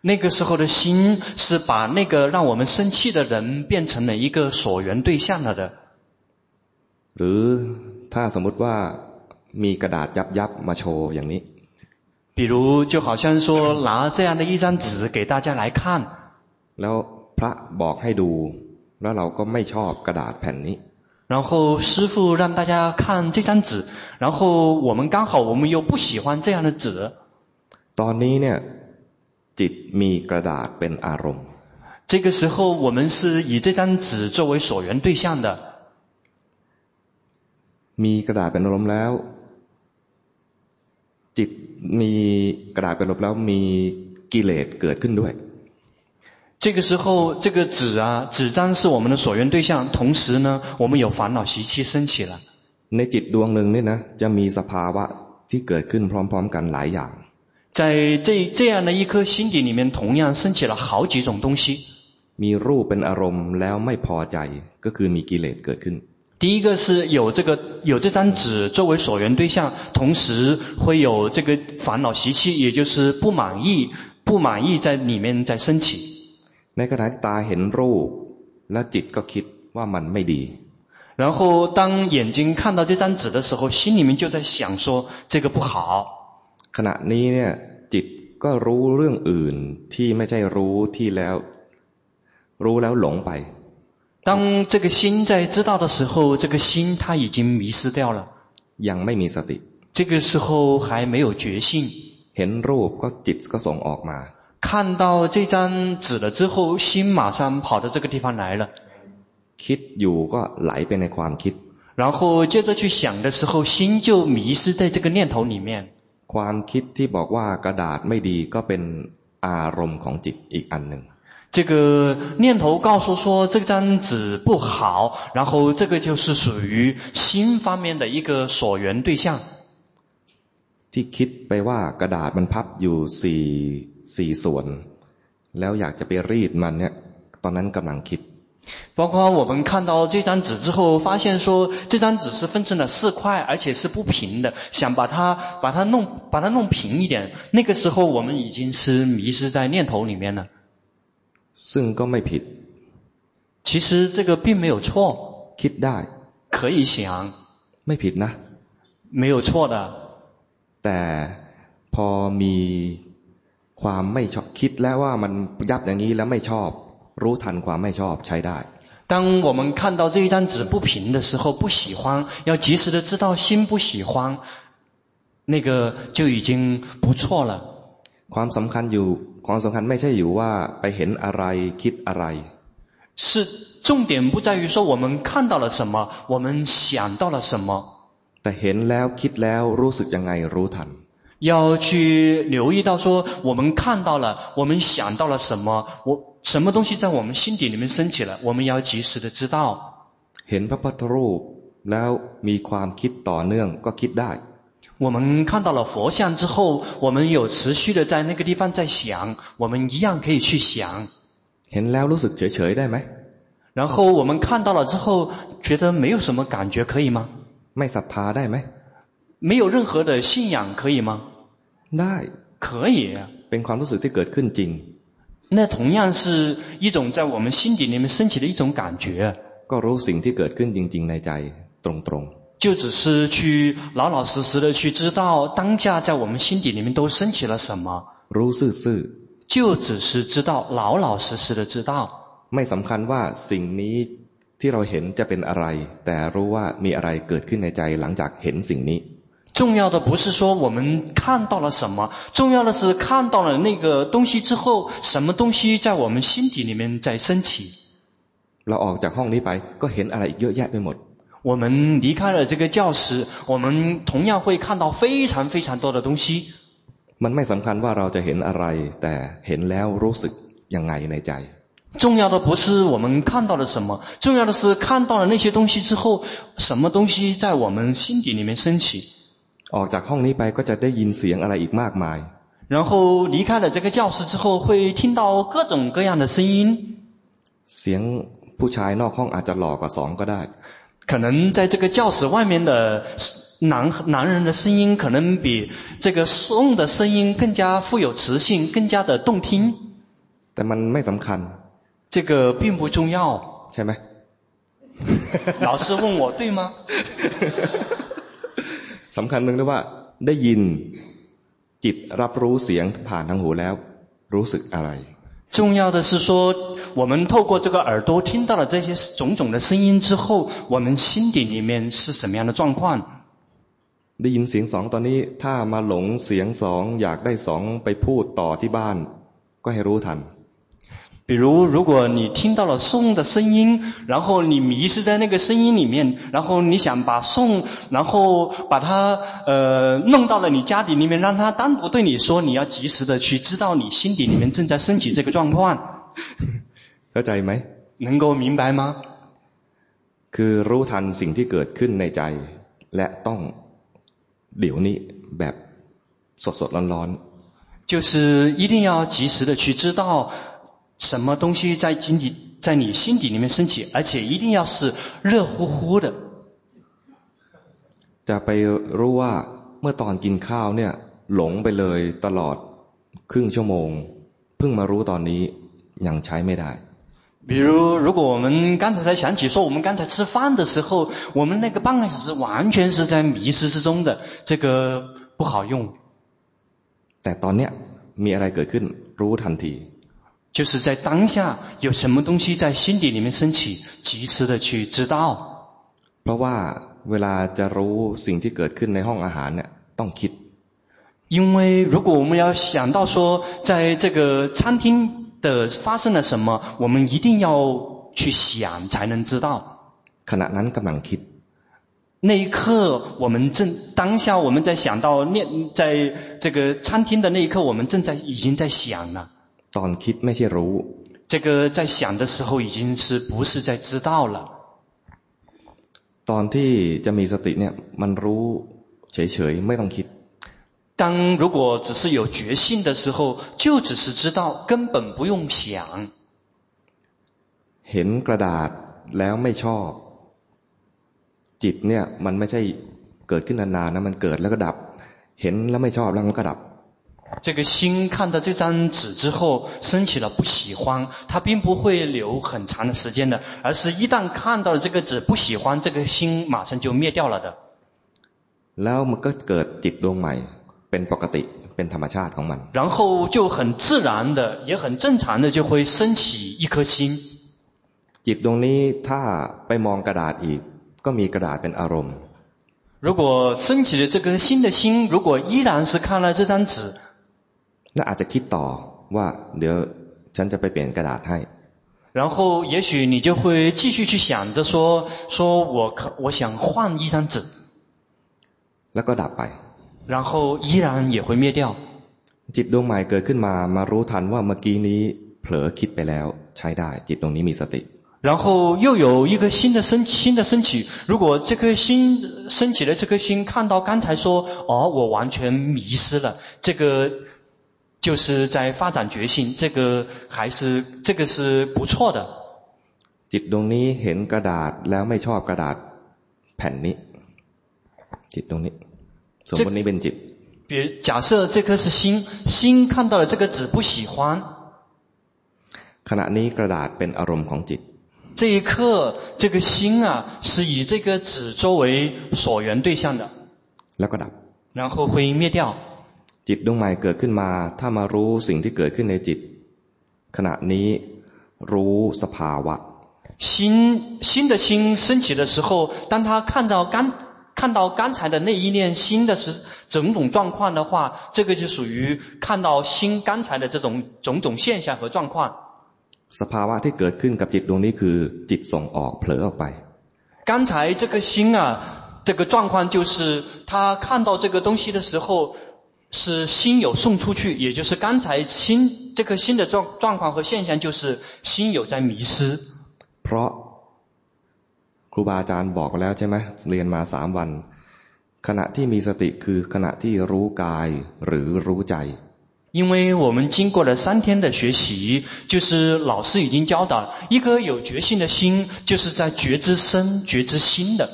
那个时候的心是把那个让我们生气的人变成了一个所缘对象了的。 หรือถ้าสมมุติว่ามีกระดาษยับยับๆมาโชว์อย่างนี้ 比如，就好像说拿这样的一张纸给大家来看， แล้วพระบอกให้ดู แล้วเราก็ไม่ชอบกระดาษแผ่นนี้ 然后师父让大家看这张纸，然后我们刚好我们又不喜欢这样的纸。 ตอนนี้เนี่ยจิตมีกระดาษเป็นอารมณ์ 这个时候，我们是以这张纸作为所缘对象的。 มีกระดาษเป็นอารมณ์แล้ว จิตมีกระดาษเป็นอารมณ์แล้วมีกิเลสเกิดขึ้นด้วย 这个时候，这个纸啊，纸张是我们的所缘对象，同时呢，我们有烦恼习气升起了。 ในจิตดวงหนึ่งเนี่ยนะจะมีสภาวะที่เกิดขึ้นพร้อม ๆ กันหลายอย่าง 在这这样的一颗心底里面，同样升起了好几种东西。 มีรูปเป็นอารมณ์แล้วไม่พอใจก็คือมีกิเลสเกิดขึ้น 第一个是有这个有这张纸作为所缘对象，同时会有这个烦恼习气，也就是不满意，不满意在里面在升起。 ในขณะที่ตาเห็นรูป และจิตก็คิดว่ามันไม่ดี 然后当眼睛看到这张纸的时候，心里面就在想说这个不好。 ขณะนี้เนี่ยจิตก็รู้เรื่องอื่นที่ไม่ใช่รู้ที่แล้ว รู้แล้วหลงไป 当这个心在知道的时候，这个心它已经迷失掉了。 ยังไม่มีสติ 这个时候还没有觉性。 เห็นรูปก็จิตก็ส่งออกมา 看到这张纸了之后，心马上跑到这个地方来了。 คิดอยู่ก็ไหลไปในความคิด 然后接着去想的时候，心就迷失在这个念头里面。 ความคิดที่บอกว่ากระดาษไม่ดีก็เป็นอารมณ์ของจิตอีกอันหนึ่ง 这个念头告诉说这张纸不好，然后这个就是属于心方面的一个所缘对象。 ที่คิดไปว่ากระดาษมันพับอยู่สี่ สี่ส่วน แล้วอยากจะไปรีดมันเนี่ย ตอนนั้นกำลังคิด 包括我们看到这张纸之后，发现说这张纸是分成了四块，而且是不平的，想把它把它弄把它弄平一点。那个时候我们已经是迷失在念头里面了。 ซึ่งก็ไม่ผิด 其实这个并没有错， คิดได้ 可以想， ไม่ผิดนะ 没有错的。 แต่พอมี ความไม่ชอบคิดแล้วว่ามันยับอย่างนี้แล้วไม่ชอบ รู้ทันความไม่ชอบใช้ได้ 当我们看到这一张纸不平的时候，不喜欢，要及时的知道心不喜欢，那个就已经不错了。 ความสำคัญอยู่ความสำคัญไม่ใช่อยู่ว่าไปเห็นอะไรคิดอะไร 是重点不在于说我们看到了什么，我们想到了什么， แต่เห็นแล้วคิดแล้วรู้สึกยังไงรู้ทัน 要去留意到说我们看到了，我们想到了什么，我什么东西在我们心底里面升起了，我们要及时的知道。 เห็นพระพุทธรูปแล้วมีความคิดต่อเนื่องก็คิดได้ 我们看到了佛像之后，我们有持续的在那个地方在想，我们一样可以去想。 เห็นแล้วรู้สึกเฉยๆได้ไหม 然后我们看到了之后，觉得没有什么感觉，可以吗？ ไม่ศรัทธาได้ไหม 没有任何的信仰，可以吗？ ได้ 可以。 เป็นความรู้สึกที่เกิดขึ้นจริง 那同样是一种在我们心底里面升起的一种感觉。 ก็รู้สิ่งที่เกิดขึ้นจริง ๆ ในใจตรง 就只是去老老实实的去知道当下在我们心底里面都升起了什么， ๆ รู้ซื่อ 就只是知道老老实实的知道。 ๆ ไม่สำคัญว่าสิ่งนี้ที่เราเห็นจะเป็นอะไร แต่รู้ว่ามีอะไรเกิดขึ้นในใจหลังจากเห็นสิ่งนี้ 重要的不是说我们看到了什么，重要的是看到了那个东西之后，什么东西在我们心底里面在升起。 เราออกจากห้องนี้ไปก็เห็นอะไรอีกเยอะแยะไปหมด 我们离开了这个教室，我们同样会看到非常非常多的东西。 มันไม่สำคัญว่าเราจะเห็นอะไร แต่เห็นแล้วรู้สึกยังไงในใจ 重要的不是我们看到了什么，重要的是看到了那些东西之后，什么东西在我们心底里面升起。 ออกจากห้องนี้ไปก็จะได้ยินเสียงอะไรอีกมากมาย。然后离开了这个教室之后，会听到各种各样的声音。เสียงผู้ชายนอกห้องอาจจะหล่อกว่าสองก็ได้。可能在这个教室外面的男男人的声音，可能比这个颂的声音更加富有磁性，更加的动听。แต่มันไม่สำคัญ。这个并不重要。ใช่ไหม？老师问我对吗？ สำคัญตรงที่ว่าได้ยินจิตรับรู้เสียงผ่านทางหูแล้วรู้สึกอะไร重要的是说，我们透过这个耳朵听到了这些种种的声音之后，我们心底里面是什么样的状况？ได้ยินเสียงสองตอนนี้ถ้ามาหลงเสียงสองอยากได้สองไปพูดต่อที่บ้านก็ให้รู้ทัน 比如，如果你听到了颂的声音，然后你迷失在那个声音里面，然后你想把颂，然后把它呃弄到了你家底里面，让它单独对你说，你要及时的去知道你心底里面正在升起这个状况。เข้าใจไหม能够明白吗？คือรู้ทันสิ่งที่เกิดขึ้นในใจและต้องเดี๋ยวนี้แบบสดๆร้อนๆ就是一定要及时的去知道。 什么东西在心底，在你心底里面升起，而且一定要是热乎乎的。จะไปรู้ว่าเมื่อตอนกินข้าวเนี่ยหลงไปเลยตลอดครึ่งชั่วโมงเพิ่งมารู้ตอนนี้ยังใช้ไม่ได้。比如，如果我们刚才才想起说，我们刚才吃饭的时候，我们那个半个小时完全是在迷失之中的，这个不好用。แต่ตอนเนี้ยมีอะไรเกิดขึ้นรู้ทันที。 就是在当下有什么东西在心底里面升起，及时的去知道。เพราะว่าเวลาจะรู้สิ่งที่เกิดขึ้นในห้องอาหารเนี่ยต้องคิด。因为如果我们要想到说，在这个餐厅的发生了什么，我们一定要去想才能知道。ขณะนั้นกำลังคิด。那一刻，我们正当下我们在想到念，在这个餐厅的那一刻，我们正在已经在想了。 ตอนคิดไม่ใช่รู้这个在想的时候已经是不是在知道了ตอนที่จะมีสติเนี่ยมันรู้เฉยๆไม่ต้องคิด当如果只是有觉性的时候就只是知道根本不用想เห็นกระดาษแล้วไม่ชอบจิตเนี่ยมันไม่ใช่เกิดขึ้นนานๆนะมันเกิดแล้วก็ดับเห็นแล้วไม่ชอบแล้วมันก็ดับ 这个心看到这张纸之后，升起了不喜欢，它并不会留很长的时间的，而是一旦看到了这个纸不喜欢，这个心马上就灭掉了的。แล้วมันก็เกิดจิตดวงใหม่เป็นปกติเป็นธรรมชาติของมัน然后就很自然的，也很正常的就会升起一颗心。จิตดวงนี้ถ้าไปมองกระดาษอีกก็มีกระดาษเป็นอารมณ์如果升起的这个新的心，如果依然是看了这张纸。 那อาจจะคิดต่อว่าเดี๋ยวฉันจะไปเปลี่ยนกระดาษให้然后也许你就会继续去想着说，说我可我想换一张纸，แล้วก็ดับไป然后依然也会灭掉。จิตดวงใหม่เกิดขึ้นมามารู้ทันว่าเมื่อกี้นี้เผลอคิดไปแล้วใช้ได้จิตดวงนี้มีสติ然后又有一个新的升新的升起，如果这颗心升起的这颗心看到刚才说，哦，我完全迷失了，这个。 就是在发展觉性，这个还是这个是不错的。จิตดวงนี้เห็นกระดาษแล้วไม่ชอบกระดาษแผ่นนี้จิตดวงนี้สมมตินี้เป็นจิต比如假设这颗是心，心看到了这个纸不喜欢。ขณะนี้กระดาษเป็นอารมณ์ของจิต。这一刻，这个心啊，是以这个纸作为所缘对象的。แล้วก็ดับ。然后会灭掉。 จิตดวงใหม่เกิดขึ้นมา ถ้ามารู้สิ่งที่เกิดขึ้นในจิต ขณะนี้รู้สภาวะ新新的心升起的时候，当他看到刚看到刚才的那一念心的是种种状况的话，这个就属于看到心刚才的这种种种现象和状况。สภาวะที่เกิดขึ้นกับจิตดวงนี้คือจิตส่งออกเผลอออกไป刚才这个心啊，这个状况就是他看到这个东西的时候。 是心有送出去，也就是刚才心这个心的状状况和现象，就是心有在迷失。 เพราะครูบาอาจารย์บอกแล้วใช่ไหมเรียนมาสามวัน ขณะที่มีสติคือขณะที่รู้กายหรือรู้ใจ 因为我们经过了三天的学习，就是老师已经教导，一颗有觉性的心，就是在觉知身、觉知心的。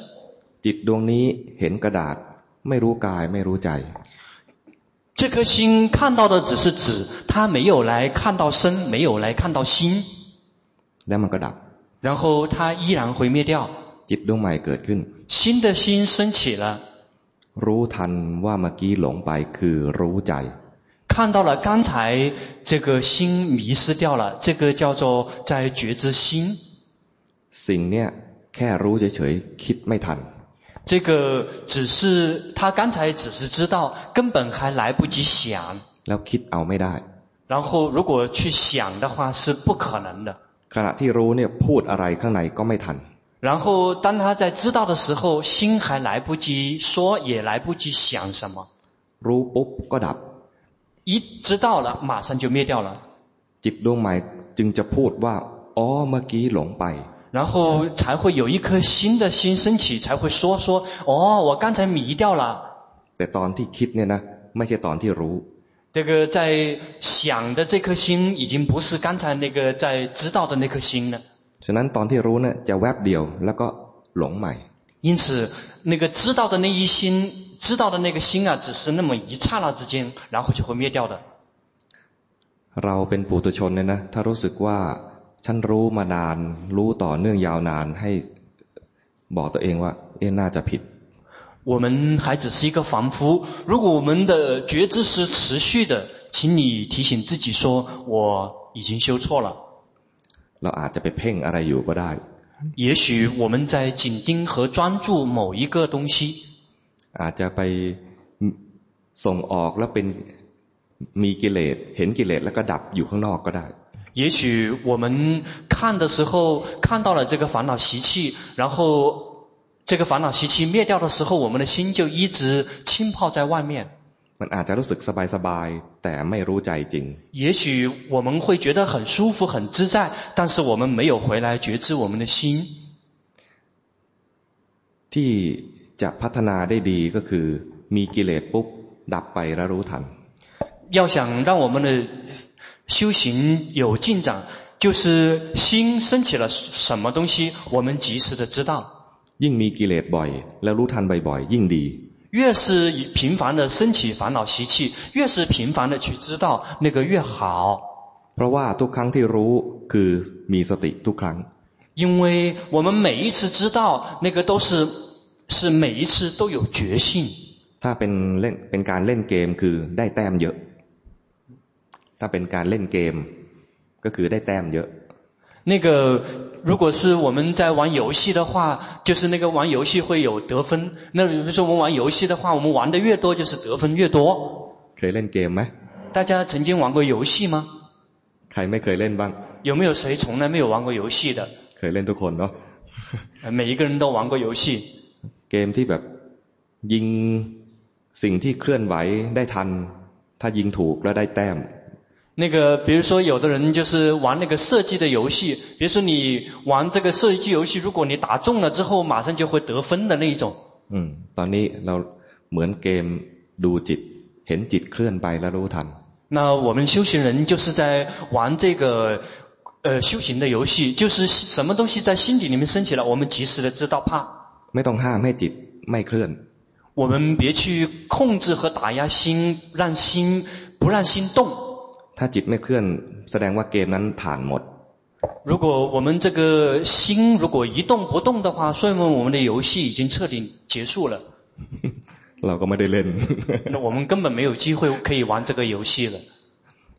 จิตดวงนี้เห็นกระดาษ ไม่รู้กายไม่รู้ใจ 这颗心看到的只是纸，它没有来看到身，没有来看到心， แล้วมันก็ดับ 然后它依然会灭掉。 จิตดวงใหม่เกิดขึ้น 新的心升起了， รู้ทันว่าเมื่อกี้หลงไปคือรู้ใจ 看到了刚才这个心迷失掉了，这个叫做在觉知心。 สิ่งเนี้ยแค่รู้เฉยๆคิดไม่ทัน 这个只是他刚才只是知道，根本还来不及想。 แล้วคิดเอาไม่ได้ 然后如果去想的话是不可能的。 ขณะที่รู้เนี่ยพูดอะไรข้างในก็ไม่ทัน 然后当他在知道的时候，心还来不及说，也来不及想什么。 รู้ปุ๊บก็ดับ 一知道了，马上就灭掉了。 จิตดวงใหม่จึงจะพูดว่าอ๋อเมื่อกี้หลงไป 然后才会有一颗新的心升起，才会说说哦，我刚才迷掉了。 แต่ตอนที่คิดเนี่ยนะไม่ใช่ตอนที่รู้ 这个在想的这颗心，已经不是刚才那个在知道的那颗心了。 ฉะนั้นตอนที่รู้เนี่ยจะแวบเดียวแล้วก็หลงใหม่ 因此，那个知道的那一心，知道的那个心啊，只是那么一刹那之间，然后就会灭掉的。 เราเป็นปุถุชนเนี่ยนะถ้ารู้สึกว่า ฉันรู้มานาน รู้ต่อเนื่องยาวนานให้บอกตัวเองว่าเอ๊ะน่าจะผิด 我们还只是一个凡夫，如果我们的觉知是持续的，请你提醒自己说，我已经修错了。 เราอาจจะไปเพ่งอะไรอยู่ก็ได้ 也许我们在紧盯和专注某一个东西， อาจจะไปส่งออกแล้วเป็นมีกิเลสเห็นกิเลสแล้วก็ดับอยู่ข้างนอกก็ได้ 也许我们看的时候看到了这个烦恼习气，然后这个烦恼习气灭掉的时候，我们的心就一直浸泡在外面。 มันอาจจะรู้สึกสบายๆแต่ไม่รู้ใจจริง 也许我们会觉得很舒服、很自在，但是我们没有回来觉知我们的心。 ที่จะพัฒนาได้ดีก็คือมีกิเลสปุ๊บดับไปแล้วรู้ทัน 要想让我们的 修行有进展，就是心升起了什么东西，我们及时的知道。 ยิ่งมีกิเลสบ่อย แล้วรู้ทันบ่อยๆ ยิ่งดี 越是频繁的升起烦恼习气，越是频繁的去知道，那个越好。 เพราะว่าทุกครั้งที่รู้คือมีสติทุกครั้ง 因为我们每一次知道，那个都是是每一次都有觉性。 ถ้าเป็นเล่นเป็นการเล่นเกมคือได้แต้มเยอะ ถ้าเป็นการเล่นเกม ก็คือได้แต้มเยอะ 那个如果是我们在玩游戏的话，就是那个玩游戏会有得分。那比如说我们玩游戏的话，我们玩的越多，就是得分越多。 เคยเล่นเกมไหม 大家曾经玩过游戏吗？ ใครไม่เคยเล่นบ้าง 有没有谁从来没有玩过游戏的？ เคยเล่นทุกคนเนาะ 每一个人都玩过游戏。 เกมที่แบบยิงสิ่งที่เคลื่อนไหวได้ทัน ถ้ายิงถูกแล้วได้แต้ม 那个，比如说，有的人就是玩那个射击的游戏，比如说你玩这个射击游戏，如果你打中了之后，马上就会得分的那一种。 อืม ตอนนี้เราเหมือนเกมดูจิต เห็นจิตเคลื่อนไปแล้วรู้ทัน 那我们修行人就是在玩这个，呃，修行的游戏，就是什么东西在心底里面升起来，我们及时的知道怕。 ไม่ต้องห้ามให้จิตไม่เคลื่อน 我们别去控制和打压心，让心不让心动。 ถ้าจิตไม่เคลื่อน แสดงว่าเกมนั้นผ่านหมด 如果我们这个心如果一动不动的话，说明我们的游戏已经彻底结束了。 *laughs* เราก็ไม่ได้เล่น 那我们根本没有机会可以玩这个游戏了。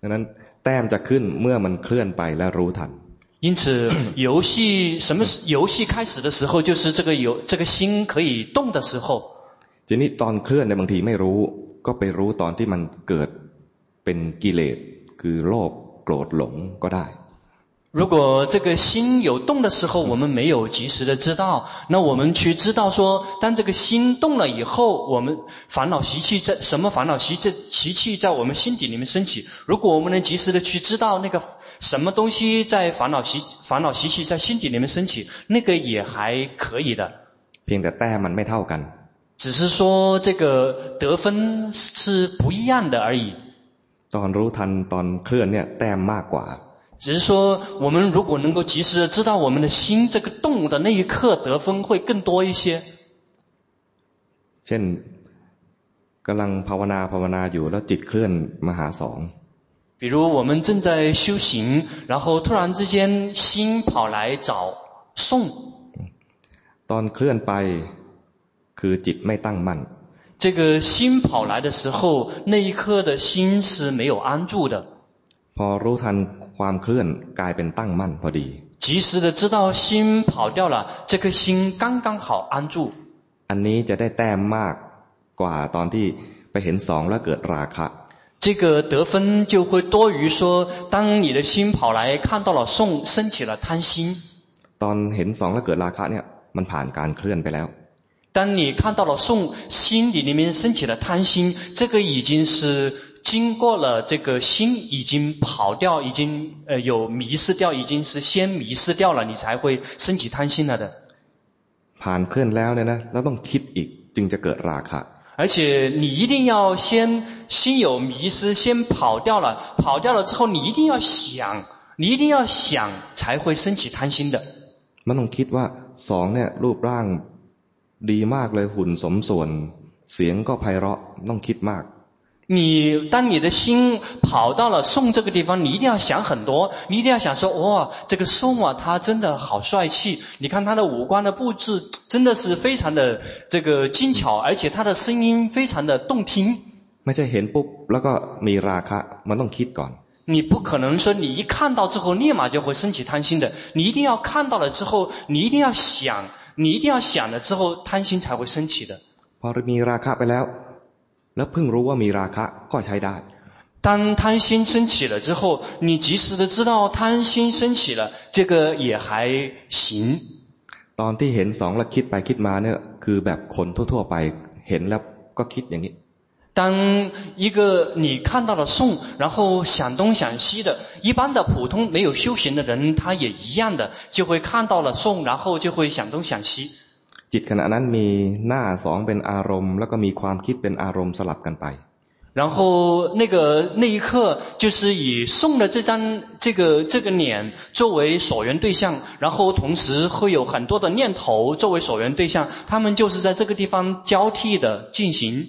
ดังนั้นแต้มจะขึ้นเมื่อมันเคลื่อนไปแล้วรู้ทัน 因此，游戏什么游戏开始的时候，就是这个游这个心可以动的时候。 ทีนี้ตอนเคลื่อนในยบางทีไม่รู้ ก็ไปรู้ตอนที่มันเกิดเป็นกิเลส คือโลภโกรธหลงก็ได้ 如果这个心有动的时候，我们没有及时的知道，那我们去知道说，当这个心动了以后，我们烦恼习气在什么烦恼习这习气在我们心底里面升起。如果我们能及时的去知道那个什么东西在烦恼习烦恼习气在心底里面升起，那个也还可以的。เพียงแต่แต้มมันไม่เท่ากัน。只是说这个得分是不一样的而已。 ตอนรู้ทันตอนเคลื่อนเนี่ยแต้มมากกว่า。只是说，我们如果能够及时的知道我们的心这个动的那一刻，得分会更多一些。เช่นกำลังภาวนาภาวนาอยู่แล้วจิตเคลื่อนมาหาสอง。比如我们正在修行，然后突然之间心跑来找送。ตอนเคลื่อนไปคือจิตไม่ตั้งมั่น。 这个心跑来的时候，那一刻的心是没有安住的。พอรู้ทันความเคลื่อนกลายเป็นตั้งมั่นพอดี。及时的知道心跑掉了，这颗心刚刚好安住。อันนี้จะได้แต้มมากกว่าตอนที่ไปเห็นสองแล้วเกิดราคะ。这个得分就会多于说，当你的心跑来看到了颂，升起了贪心。ตอนเห็นสองแล้วเกิดราคะเนี่ยมันผ่านการเคลื่อนไปแล้ว。 当你看到了颂，心底里面升起了贪心，这个已经是。经过了这个心已经跑掉，已经呃有迷失掉，已经是先迷失掉了，你才会升起贪心了的。ผ่านเคลื่อนแล้วเนี่ยนะแล้วต้องคิดอีกจึงจะเกิดราคะ。而且你一定要先心有迷失，先跑掉了，跑掉了之后你一定要想，你一定要想才会升起贪心的。มันต้องคิดว่าสองเนี่ยรูปร่าง ดีมากเลยหุ่นสมส่วนเสียงก็ไพเราะต้องคิดมาก。你当你的心跑到了宋这个地方，你一定要想很多，你一定要想说，哇，这个宋啊，他真的好帅气。你看他的五官的布置，真的是非常的这个精巧，而且他的声音非常的动听。ไม่ใช่เห็นปุ๊บแล้วก็มีราคะมันต้องคิดก่อน。你不可能说你一看到之后立马就会升起贪心的，你一定要看到了之后，你一定要想， 你一定要想了之后，贪心才会升起的。พอมีราคะไปแล้วแล้วเพิ่งรู้ว่ามีราคะก็ใช้ได้。当贪心升起了之后，你及时的知道贪心升起了，这个也还行。ตอนที่เห็นสองแล้วคิดไปคิดมาเนี่ยคือแบบคนทั่วๆไปเห็นแล้วก็คิดอย่างนี้。 当一个你看到了颂，然后想东想西的，一般的普通没有修行的人，他也一样的，就会看到了颂，然后就会想东想西。จิตขณะนั้นมีหน้าสองเป็นอารมณ์แล้วก็มีความคิดเป็นอารมณ์สลับกันไป 然后那个那一刻就是以送的这张这个这个脸作为所缘对象，然后同时会有很多的念头作为所缘对象，他们就是在这个地方交替的进行。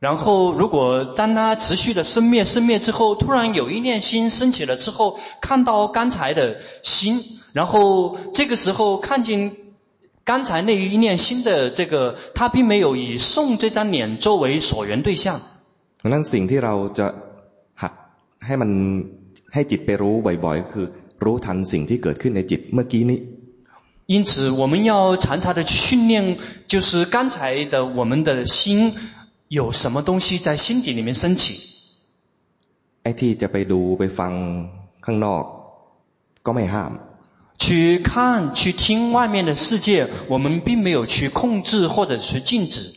然后如果当它持续的生灭生灭之后突然有一念心升起了之后看到刚才的心然后这个时候看见刚才那一念心的这个，他并没有以送这张脸作为所缘对象。ดังนั้นสิ่งที่เราจะหัดให้มันให้จิตไปรู้บ่อยๆคือรู้ทันสิ่งที่เกิดขึ้นในจิตเมื่อกี้นี้。因此，我们要常常的去训练，就是刚才的我们的心 有什么东西在心底里面升起。ไอ้ที่จะไปดูไปฟังข้างนอกก็ไม่ห้าม。去看、去听外面的世界，我们并没有去控制或者去禁止。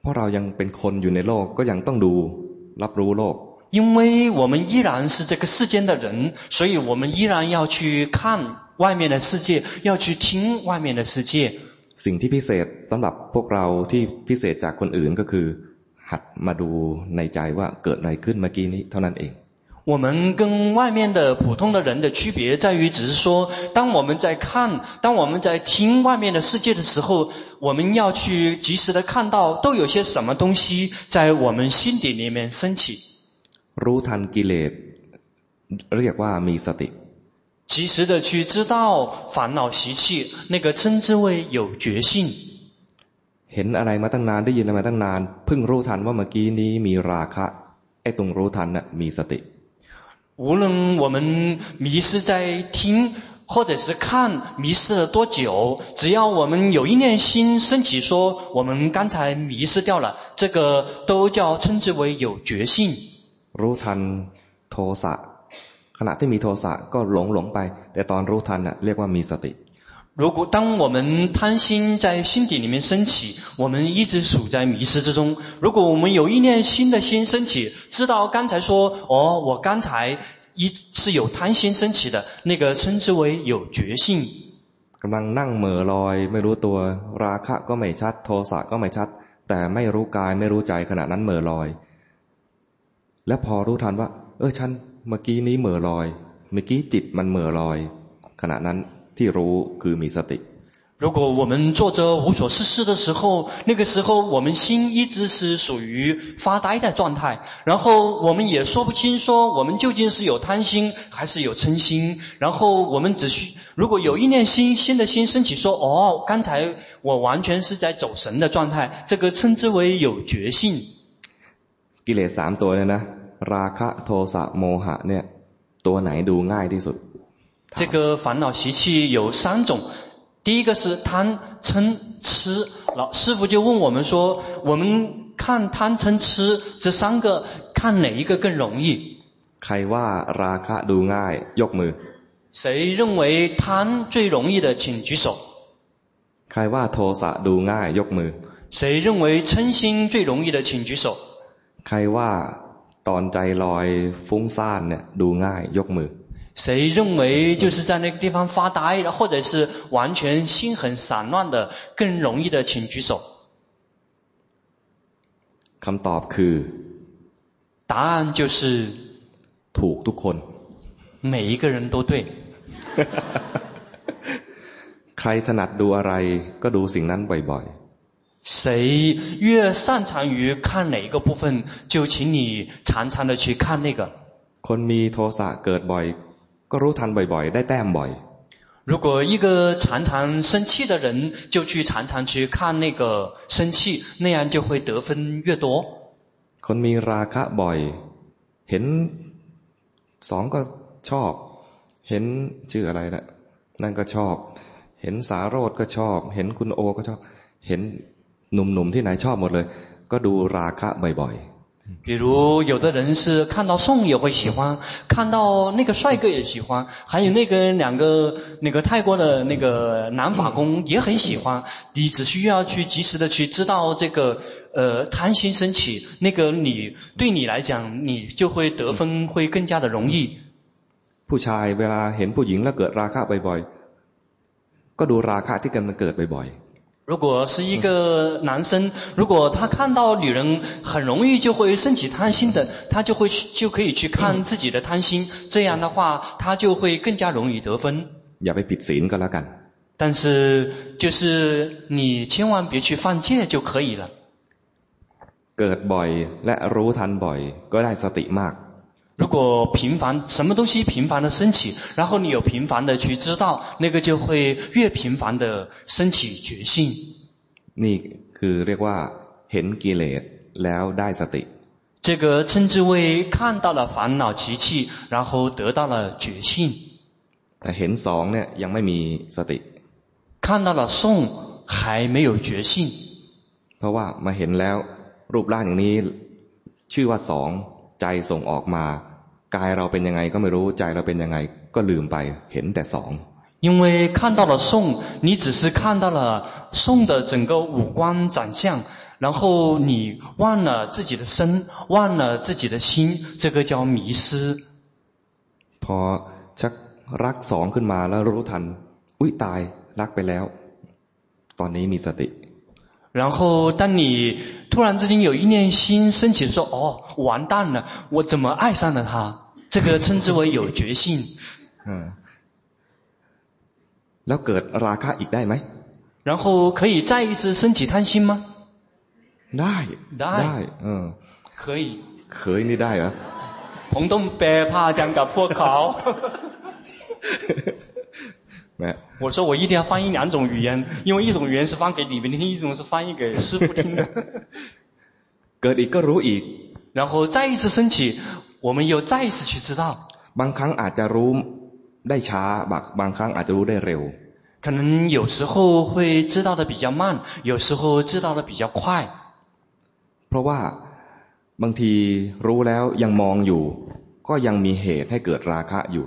เพราะเรายังเป็นคนอยู่ในโลกก็ยังต้องดูรับรู้โลก。因为我们依然是这个世间的人，所以我们依然要去看外面的世界，要去听外面的世界。สิ่งที่พิเศษสำหรับพวกเราที่พิเศษจากคนอื่นก็คือ หัดมาดูในใจว่าเกิดอะไรขึ้นเมื่อกี้นี้เท่านั้นเอง。我们跟外面的普通的人的区别在于，只是说，当我们在看，当我们在听外面的世界的时候，我们要去及时的看到都有些什么东西在我们心底里面升起。รู้ทันกิเลสเรียกว่ามีสติ。及时的去知道烦恼习气，那个称之为有觉性。 เห็นอะไรมาตั้งนานได้ยินอะไรมาตั้งนานเพิ่งรู้ทันว่าเมื่อกี้นี้มีราคะไอ้ตรงรู้ทันน่ะมีสติ无论我们迷失在听或者是看迷失了多久，只要我们有一念心升起，说我们刚才迷失掉了，这个都叫称之为有觉性。รู้ทันโทสะขณะที่มีโทสะก็หลงหลงไปแต่ตอนรู้ทันน่ะเรียกว่ามีสติ 如果当我们贪心在心底里面升起，我们一直处在迷失之中。如果我们有一念新的心升起，知道刚才说，哦，我刚才。一是有贪心升起的，那个称之为有觉性。กำลังนั่งเหม่อลอยไม่รู้ตัวราคะก็ไม่ชัดโทสะก็ไม่ชัดแต่ไม่รู้กายไม่รู้ใจขณะนั้นเหม่อลอยและพอรู้ทันว่าเออฉันเมื่อกี้นี้เหม่อลอยเมื่อกี้จิตมันเหม่อลอยขณะนั้น ที่รู้คือมีสติ如果我们坐着无所事事的时候，那个时候我们心一直是属于发呆的状态，然后我们也说不清说我们究竟是有贪心还是有嗔心，然后我们只需如果有一念心新的心升起说，哦，刚才我完全是在走神的状态，这个称之为有觉性。กิเลสสามตัวเนี่ยนะราคะโทสะโมหะเนี่ยตัวไหนดูง่ายที่สุด 这个烦恼习气有三种。第一个是贪嗔痴，老师父就问我们说：我们看贪嗔痴这三个，看哪一个更容易？ใครว่าราคะดูง่ายยกมือ谁认为贪最容易的，请举手。ใครว่าโทสะดูง่ายยกมือ谁认为嗔心最容易的，请举手。ใครว่าตอนใจลอยฟุ้งซ่านเนี่ยดูง่ายยกมือ 谁认为就是在那个地方发呆，或者是完全心很散乱的，更容易的，请举手。คำตอบคือ答案就是ถูกทุกคน每一个人都对*laughs* ใครถนัดดูอะไรก็ดูสิ่งนั้นบ่อยๆ谁越擅长于看哪一个部分，就请你常常的去看那个。คนมีโทสะเกิดบ่อย ก็รู้ทันบ่อยๆได้แต้มบ่อย如果一个常常生气的人，就去常常去看那个生气，那样就会得分越多。คนมีราคะบ่อย เห็นสองก็ชอบ เห็นชื่ออะไรนะนั่นก็ชอบ เห็นสาโรดก็ชอบ เห็นคุณโอก็ชอบ เห็นหนุ่มๆที่ไหนชอบหมดเลย ก็ดูราคะบ่อยๆ 比如有的人是看到宋也会喜欢，看到那个帅哥也喜欢，还有那个两个那个泰国的那个男法工也很喜欢。你只需要去及时的去知道这个呃贪心升起，那个你对你来讲，你就会得分会更加的容易。ผู้ชายเวลาเห็นผู้หญิงแล้วเกิดราคะบ่อยๆก็ดูราคะที่กำลังเกิดบ่อยๆ 如果是一个男生，如果他看到女人很容易就会升起贪心的，他就会就可以去看*coughs* 自己的贪心，这样的话他就会更加容易得分。อย่าไปผิดศีลก็แล้วกัน。但是就是你千万别去犯戒就可以了。เกิดบ่อยและรู้ทันบ่อยก็ได้สติมาก。 如果频繁，什么东西频繁的升起，然后你有频繁的去知道，那个就会越频繁的升起觉性。นี่คือเรียกว่าเห็นกิเลสแล้วได้สติ。这个称之为看到了烦恼习气，然后得到了觉性。แต่เห็นสองเนี่ยยังไม่มีสติ。看到了颂还没有觉性。เพราะว่ามาเห็นแล้วรูปร่างอย่างนี้ชื่อว่าสอง ใจส่งออกมากายเราเป็นยังไงก็ไม่รู้ใจเราเป็นยังไงก็ลืมไปเห็นแต่สอง因为看到了颂，你只是看到了颂的整个五官长相，然后你忘了自己的身，忘了自己的心，这个叫迷失。พอชักรักสองขึ้นมาแล้วรู้ทันอุ้ยตายรักไปแล้ว ตอนนี้มีสติ 然后，当你突然之间有一念心升起，说：“哦，完蛋了，我怎么爱上了他？”这个称之为有觉性。*laughs* 嗯。แล้วเกิดราคะอีกได้ไหม？然后可以再一次升起贪心吗？ได้ได้嗯。可以。可以，你ได้เหรอ？ผมต้องแปลพระอาจารย์กับพวกเขา。 *laughs* นะ 我说我一定要翻译两种语言，因为一种语言是翻给你们听，一种是翻译给师傅听的。 *laughs* เกิดอีกก็รู้อีก 然后再一次升起，我们又再一次去知道。 บางครั้งอาจจะรู้ได้ช้าบางบางครั้งอาจจะรู้ได้เร็ว 可能有时候会知道的比较慢，有时候知道的比较快。 เพราะว่าบางทีรู้แล้วยังมองอยู่ ก็ยังมีเหตุให้เกิดราคะอยู่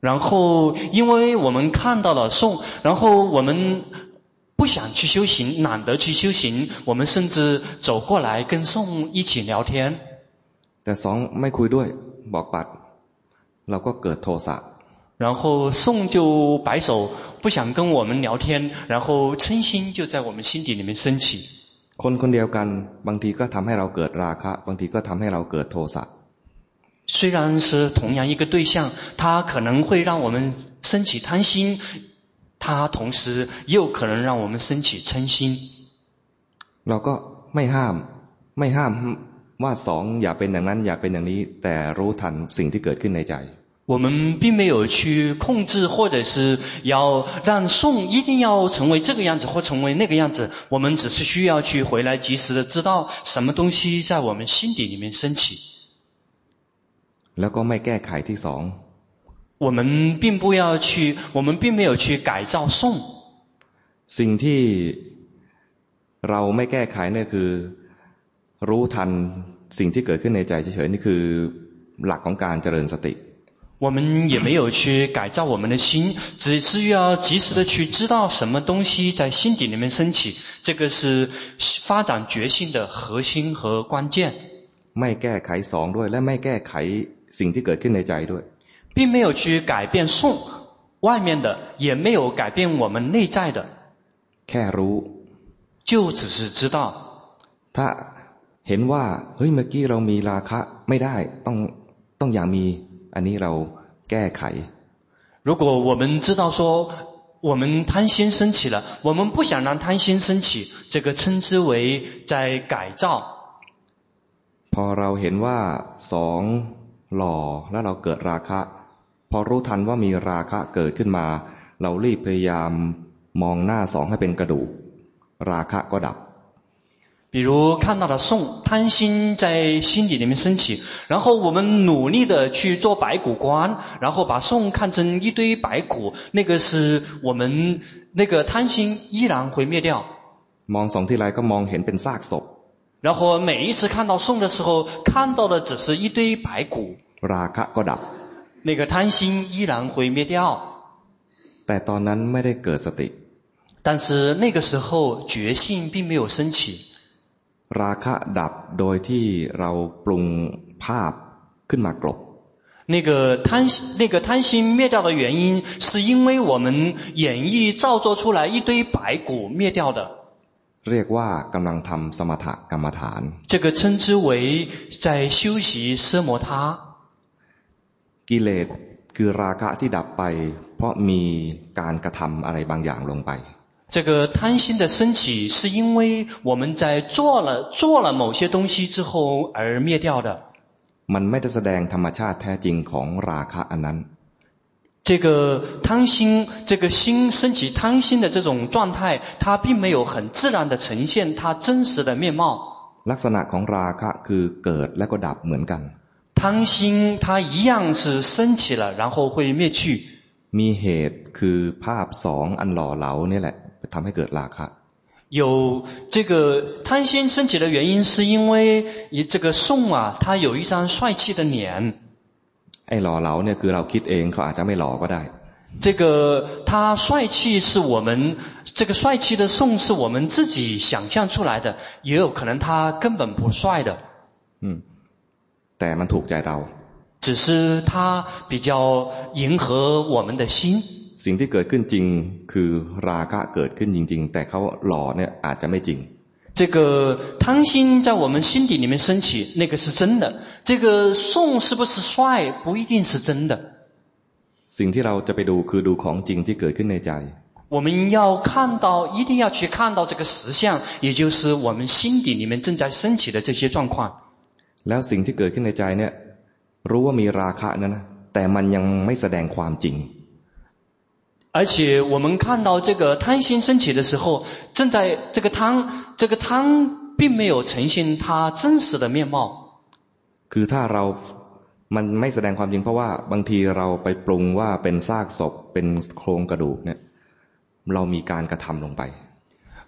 然后，因为我们看到了颂，然后我们不想去修行，懒得去修行，我们甚至走过来跟颂一起聊天。 ๆ แต่สองไม่คุยด้วยบอกปัด เราก็เกิดโทสะ 然后颂就摆手，不想跟我们聊天，然后嗔心就在我们心底里面升起。 คนคนเดียวกันบางทีก็ทำให้เราเกิดราคะ บางทีก็ทำให้เราเกิดโทสะ 虽然是同样一个对象，它可能会让我们升起贪心，它同时也有可能让我们升起嗔心。 เราก็ไม่ห้าม ไม่ห้ามว่าสองอย่าเป็นอย่างนั้น อย่าเป็นอย่างนี้ แต่รู้ทันสิ่งที่เกิดขึ้นในใจ 我们并没有去控制，或者是要让颂一定要成为这个样子或成为那个样子。我们只是需要去回来及时的知道什么东西在我们心底里面升起。 แล้วก็ไม่แก้ไขที่สอง 我们并不要去，我们并没有去改造颂。 สิ่งที่เราไม่แก้ไขเนี่ยคือ รู้ทันสิ่งที่เกิดขึ้นในใจเฉยๆนี่คือหลักของการเจริญสติ 我们也没有去改造我们的心，只是要及时的去知道什么东西在心底里面升起，这个是发展觉性的核心和关键。 ไม่แก้ไขสองด้วย และไม่แก้ไข สิ่งที่เกิดขึ้นในใจด้วย 并没有去改变颂外面的，也没有改变我们内在的， แค่รู้ 就只是知道。 ถ้าเห็นว่าเฮ้ยเมื่อกี้เรามีราคะไม่ได้ต้องต้องอย่างมี อันนี้เราแก้ไข 如果我们知道说我们贪心升起了，我们不想让贪心升起，这个称之为在改造。 พอเราเห็นว่าสอง หล่อแล้วเราเกิดราคะ พอรู้ทันว่ามีราคะเกิดขึ้นมา เรารีบพยายามมองหน้าสองให้เป็นกระดูก ราคะก็ดับ 比如看到了颂，贪心在心底里面升起，然后我们努力的去做白骨观，然后把颂看成一堆白骨，那个是我们那个贪心依然会灭掉。 มองสองทีไรก็มองเห็นเป็นซากศพ 然后每一次看到颂的时候，看到的只是一堆白骨， ราคะก็ดับ 那个贪心依然会灭掉。 แต่ตอนนั้นไม่ได้เกิดสติ 但是那个时候觉性并没有升起。 ราคะดับโดยที่เราปรุงภาพขึ้นมากลบ 那个贪那个贪心灭掉的原因，是因为我们演绎造作出来一堆白骨灭掉的。 เรียกว่ากำลังทำสมถกรรมฐาน 这个称之为在修习奢摩他。 กิเลสคือราคะที่ดับไป เพราะมีการกระทำอะไรบางอย่างลงไป 这个贪心的升起，是因为我们在做了做了某些东西之后而灭掉的。 มันไม่ได้แสดงธรรมชาติแท้จริงของราคะอันนั้น 这个贪心，这个心升起贪心的这种状态，它并没有很自然的呈现它真实的面貌。 ลักษณะของราคะคือเกิดและก็ดับเหมือนกัน 贪心它一样是升起了，然后会灭去。 มีเหตุคือภาพสองอันหล่อเหลานี่แหละทำให้เกิดราคะ 有这个贪心升起的原因，是因为以这个颂啊，它有一张帅气的脸。 ไอ้หล่อเหลาเนี่ยคือเราคิดเองเขาอาจจะไม่หล่อก็ได้ 这个他帅气是我们这个帅气的颂是我们自己想象出来的，也有可能他根本不帅的。 อืม แต่มันถูกใจเรา 只是他比较迎合我们的心。 สิ่งที่เกิดขึ้นจริงคือราคะเกิดขึ้นจริง ๆ แต่เขาหล่อเนี่ยอาจจะไม่จริง 这个贪心在我们心底里面升起，那个是真的。这个宋是不是帅，不一定是真的。สิ่งที่เราจะไปดูคือดูของจริงที่เกิดขึ้นในใจ我们要看到，一定要去看到这个实相，也就是我们心底里面正在升起的这些状况。แล้วสิ่งที่เกิดขึ้นในใจเนี่ยรู้ว่ามีราคะนั้นนะแต่มันยังไม่แสดงความจริง。 而且我们看到这个贪心升起的时候，正在这个贪，这个贪并没有呈现它真实的面貌。คือถ้าเรามันไม่แสดงความจริงเพราะว่าบางทีเราไปปรุงว่าเป็นซากศพเป็นโครงกระดูกเนี่ยเรามีการกระทำลงไป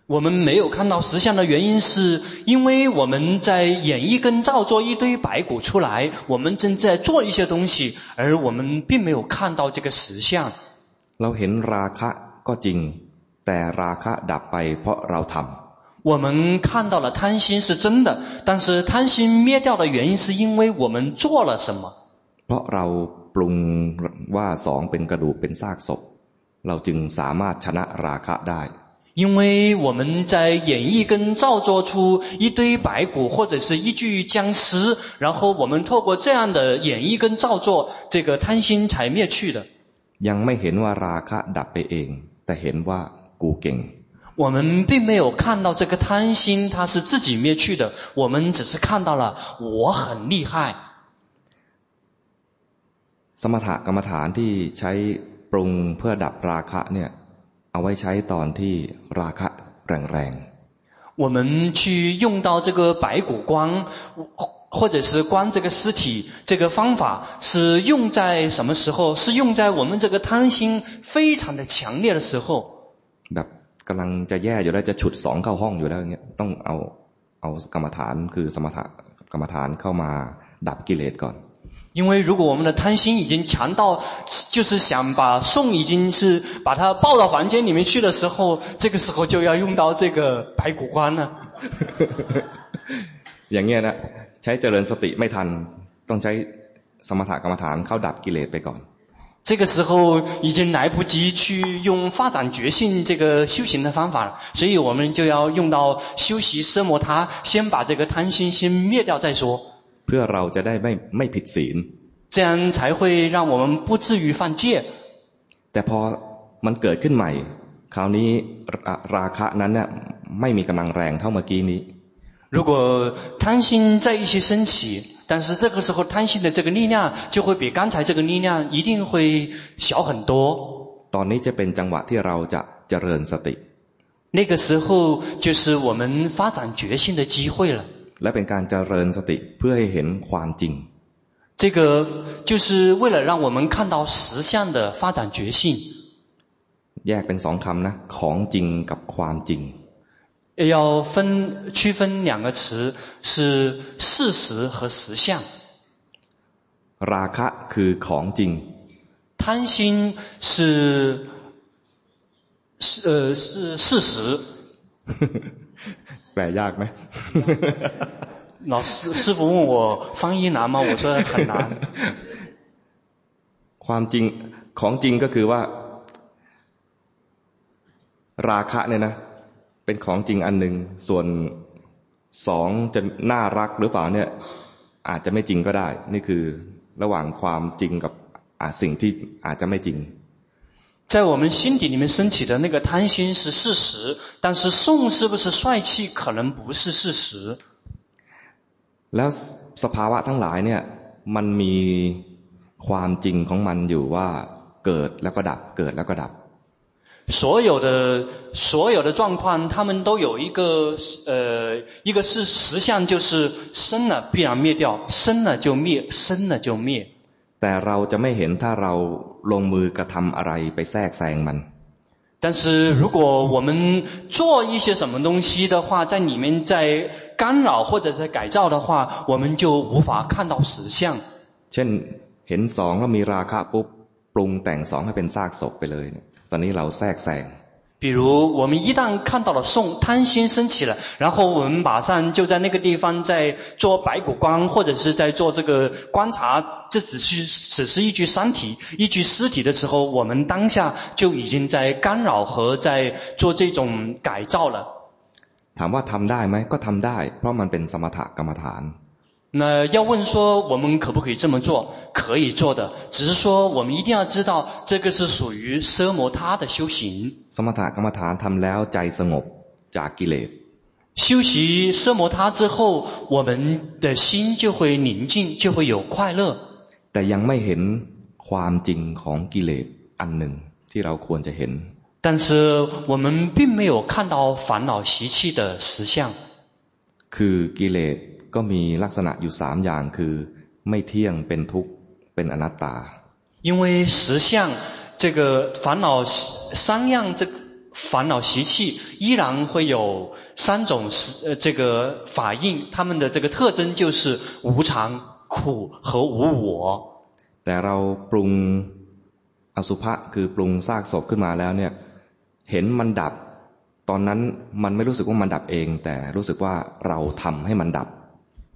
我们没有看到实相的原因，是因为我们在演绎跟造作一堆白骨出来，我们正在做一些东西，而我们并没有看到这个实相。 เราเห็นราคะก็จริงแต่ราคะดับไปเพราะเราทำ我们看到了贪心是真的，但是贪心灭掉的原因是因为我们做了什么？เพราะเราปรุงว่าสองเป็นกระดูกเป็นซากศพเราจึงสามารถชนะราคะได้因为我们在演绎跟造作出一堆白骨或者是一具僵尸，然后我们透过这样的演绎跟造作，这个贪心才灭去的。 ยังไม่เห็นว่าราคะดับไปเองแต่เห็นว่ากูเก่ง我们并没有看到这个贪心它是自己灭去的，我们只是看到了我很厉害。สมถะกรรมฐานที่ใช้ปรุงเพื่อดับราคะเนี่ยเอาไว้ใช้ตอนที่ราคะแรงๆ我们去用到这个白骨观， 或者是观这个尸体，这个方法是用在什么时候？是用在我们这个贪心非常的强烈的时候。แบบกำลังจะแย่อยู่แล้วจะฉุดสองเข้าห้องอยู่แล้วเนี่ยต้องเอาเอากรรมฐานคือสมถะกรรมฐานเข้ามาดับกิเลสก่อน因为如果我们的贪心已经强到，就是想把宋已经是把他抱到房间里面去的时候，这个时候就要用到这个白骨观了。 *laughs* อย่างเงี้ยนะใช้เจริญสติไม่ทันต้องใช้สมถะกรรมฐานเข้าดับกิเลสไปก่อน。这个时候已经来不及去用发展觉性这个修行的方法了，所以我们就要用到修习奢摩他，先把这个贪心先灭掉再说。เพื่อเราจะได้ไม่ไม่ผิดศีล这样才会让我们不至于犯戒。แต่พอมันเกิดขึ้นใหม่คราวนี้ราคะนั้นเนี่ยไม่มีกำลังแรงเท่าเมื่อกี้นี้ 如果贪心再一起升起，但是这个时候贪心的这个力量就会比刚才这个力量一定会小很多。ตอนนี้จะเป็นจังหวะที่เราจะเจริญสติ那个时候就是我们发展觉性的机会了。และเป็นการเจริญสติเพื่อให้เห็นความจริง这个就是为了让我们看到实相的发展觉性。แยกเป็นสองคำนะของจริงกับความจริง 要分区分两个词是事实和实相。ราคะคือของจริง贪心是是呃是事实。*laughs* แปลยาก*laughs* ไหม老师师傅问我翻译难吗？我说很难。*laughs* ความจริงของจริงก็คือว่า ราคะเนี่ยนะ เป็นของจริงอันหนึ่งส่วนสองจะน่ารักหรือเปล่าเนี่ยอาจจะไม่จริงก็ได้ นี่คือระหว่างความจริงกับสิ่งที่อาจจะไม่จริง在我们心底里面升起的那个贪心是事实，但是宋是不是帅气可能不是事实。แล้วสภาวะทั้งหลายเนี่ยมันมีความจริงของมันอยู่ว่าเกิดแล้วก็ดับเกิดแล้วก็ดับ 所有的所有的状况，他们都有一个呃，一个是实相，就是生了必然灭掉，生了就灭，生了就灭。แต่เราจะไม่เห็นถ้าเราลงมือกระทำอะไรไปแทรกแซงมัน但是如果我们做一些什么东西的话，在里面在干扰或者在改造的话，我们就无法看到实相。เช่นเห็นสองแล้วมีราคะปุ๊บปรุงแต่งสองให้เป็นซากศพไปเลย ตอนนี้เราแทรกแซง 比如，我们一旦看到了颂，贪心升起了，然后我们马上就在那个地方在做白骨观，或者是在做这个观察，这只是只是一具尸体，一具尸体的时候，我们当下就已经在干扰和在做这种改造了。ถามว่าทำได้ไหมก็ทำได้เพราะมันเป็นสมถกรรมฐาน 那要问说我们可不可以这么做？可以做的，只是说我们一定要知道这个是属于奢摩他的修行。สมถกรรมฐานทำแล้วใจสงบจากกิเลส修习奢摩他之后，我们的心就会宁静，就会有快乐。แต่ยังไม่เห็นความจริงของกิเลสอันหนึ่งที่เราควรจะเห็น。但是我们并没有看到烦恼习气的实相。คือกิเลส ก็มีลักษณะอยู่สามอย่างคือไม่เที่ยงเป็นทุกข์เป็นอนัตตา因为实相这个烦恼三样这个烦恼习气依然会有三种呃这个法印，他们的这个特征就是无常、苦和无我。แต่เราปรุงอสุภะคือปรุงซากศพขึ้นมาแล้วเนี่ยเห็นมันดับตอนนั้นมันไม่รู้สึกว่ามันดับเอง แต่รู้สึกว่าเราทำให้มันดับ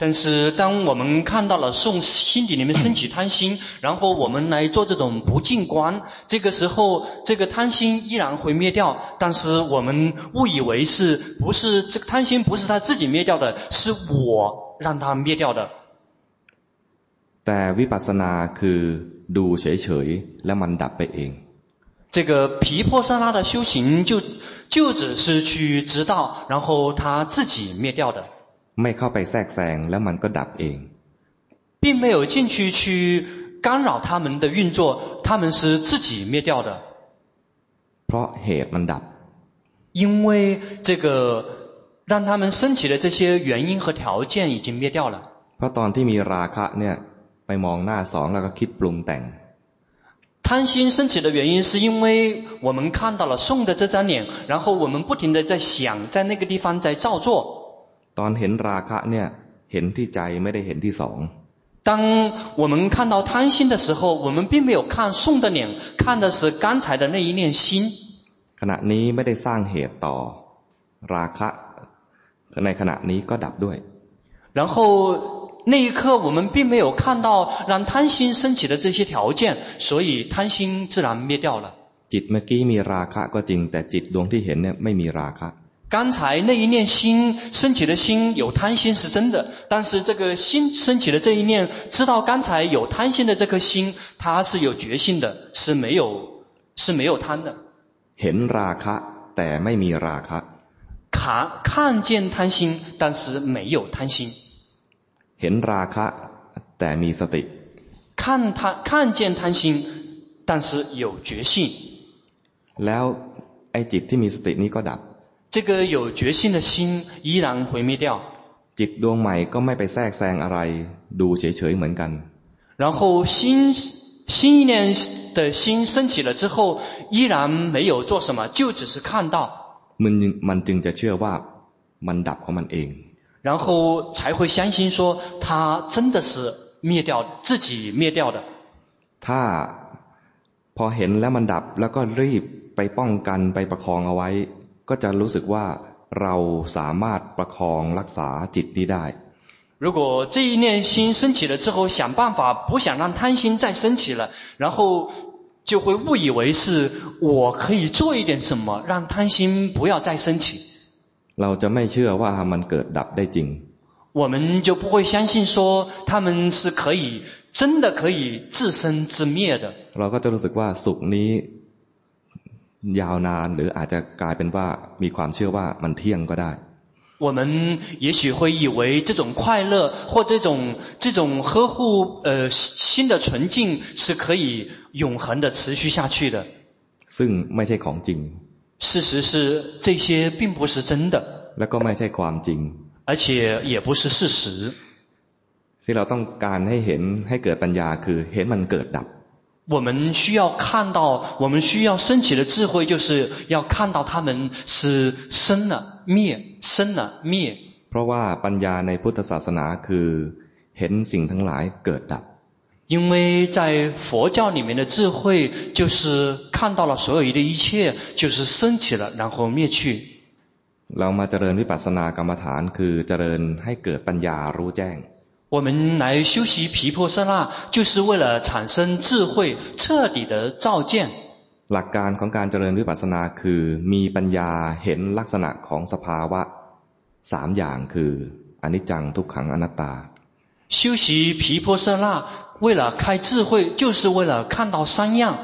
但是，当我们看到了送心底里面升起贪心，然后我们来做这种不净观，这个时候，这个贪心依然会灭掉。但是我们误以为是不是这个贪心不是他自己灭掉的，是我让他灭掉的。แต่วิปัสสนาคือดูเฉยๆแล้วมันดับไปเอง。这个毗婆舍那的修行就就只是去知道，然后他自己灭掉的。 ไม่เข้าไปแทรกแซงแล้วมันก็ดับเอง并没有进去去干扰他们的运作，他们是自己灭掉的。เพราะเหตุมันดับ因为这个让他们升起的这些原因和条件已经灭掉了。เพราะตอนที่มีราคะเนี่ยไปมองหน้าสองแล้วก็คิดปรุงแต่ง贪心升起的原因是因为我们看到了送的这张脸，然后我们不停地在想，在那个地方在造作。 ตอนเห็นราคะเนี่ยเห็นที่ใจไม่ได้เห็นที่สอง当我们看到贪心的时候，我们并没有看送的脸，看的是刚才的那一念心。ขณะนี้ไม่ได้สร้างเหตุต่อราคะในขณะนี้ก็ดับด้วย然后那一刻我们并没有看到让贪心升起的这些条件，所以贪心自然灭掉了。จิตเมื่อกี้มีราคะก็จริงแต่จิตดวงที่เห็นเนี่ยไม่มีราคะ 刚才那一念心升起的心有贪心是真的，但是这个心升起的这一念，知道刚才有贪心的这颗心，它是有觉性的，是没有是没有贪的。เห็นราคะแต่ไม่มีราคะ看看见贪心，但是没有贪心。เห็นราคะแต่มีสติ看他看见贪心，但是有觉性。แล้วไอ้จิตที่มีสตินี้ก็ดับ 这个有决心的心依然毁灭掉。จิตดวงใหม่ก็ไม่ไปแทรกแซงอะไรดูเฉยๆเหมือนกัน然后新新一念的心升起了之后，依然没有做什么，就只是看到。มันมันจึงจะเชื่อว่ามันดับของมันเอง然后才会相信说，它真的是灭掉自己灭掉的。ถ้าพอเห็นแล้วมันดับแล้วก็รีบไปป้องกันไปประคองเอาไว้ ก็จะรู้สึกว่าเราสามารถประคองรักษาจิตนี้ได้如果这一念心升起了之后，想办法不想让贪心再升起了，然后就会误以为是我可以做一点什么，让贪心不要再升起。เราจะไม่เชื่อว่ามันเกิดดับได้จริง我们就不会相信说他们是可以真的可以自生自灭的。เราก็จะรู้สึกว่าสุขนี้ ยาวนานหรืออาจจะกลายเป็นว่ามีความเชื่อว่ามันเที่ยงก็ได้我们也许会以为这种快乐或这种这种呵护呃心的纯净是可以永恒的持续下去的。ซึ่งไม่ใช่ของจริง事实是这些并不是真的。แล้วก็ไม่ใช่ความจริง而且也不是事实。ที่เราต้องการให้เห็นให้เกิดปัญญาคือเห็นมันเกิดดับ 我们需要看到，我们需要升起的智慧，就是要看到他们是生了灭，生了灭。เพราะว่าปัญญาในพุทธศาสนาคือเห็นสิ่งทั้งหลายเกิดดับ。 因为在佛教里面的智慧，就是看到了所有的一切，就是升起了，然后灭去。 เรามาเจริญวิปัสสนากรรมฐานคือเจริญให้เกิดปัญญารู้แจ้ง 我们来修习毗婆舍那，就是为了产生智慧，彻底的照见。 หลักการของการเจริญวิปัสสนาคือมีปัญญาเห็นลักษณะของสภาวะสามอย่างคืออนิจจังทุกขังอนัตตา 修习毗婆舍那，为了开智慧，就是为了看到三样：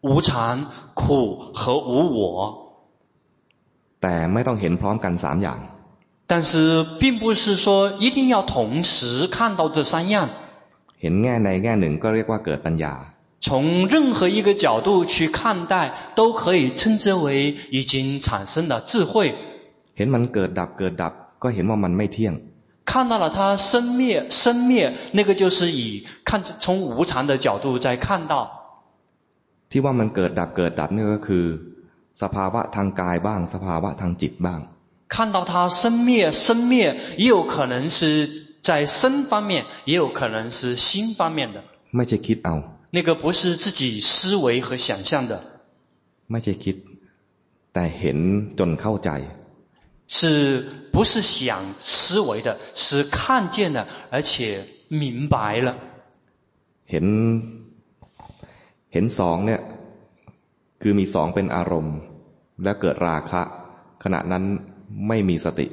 无常、苦和无我。 แต่ไม่ต้องเห็นพร้อมกันสามอย่าง 但是并不是说一定要同时看到这三样。 เห็นแง่ในแง่หนึ่งก็เรียกว่าเกิดปัญญา 从任何一个角度去看待，都可以称之为已经产生了智慧。 เห็นมันเกิดดับเกิดดับ ก็เห็นว่ามันไม่เที่ยง 看到了它生灭生灭，那个就是以看从无常的角度在看到。 ที่ว่ามันเกิดดับเกิดดับนี่ก็คือ สภาวะทางกายบ้าง สภาวะทางจิตบ้าง 看到它生灭生灭，也有可能是在身方面，也有可能是心方面的。 ไม่ใช่คิดเอา 那个不是自己思维和想象的， ไม่ใช่คิด แต่เห็นจนเข้าใจ 是不是想思维的？是看见了，而且明白了。 เห็น เห็นสองเนี่ย คือมีสองเป็นอารมณ์ แล้วเกิดราคะ ขณะนั้น ไม่มีสติ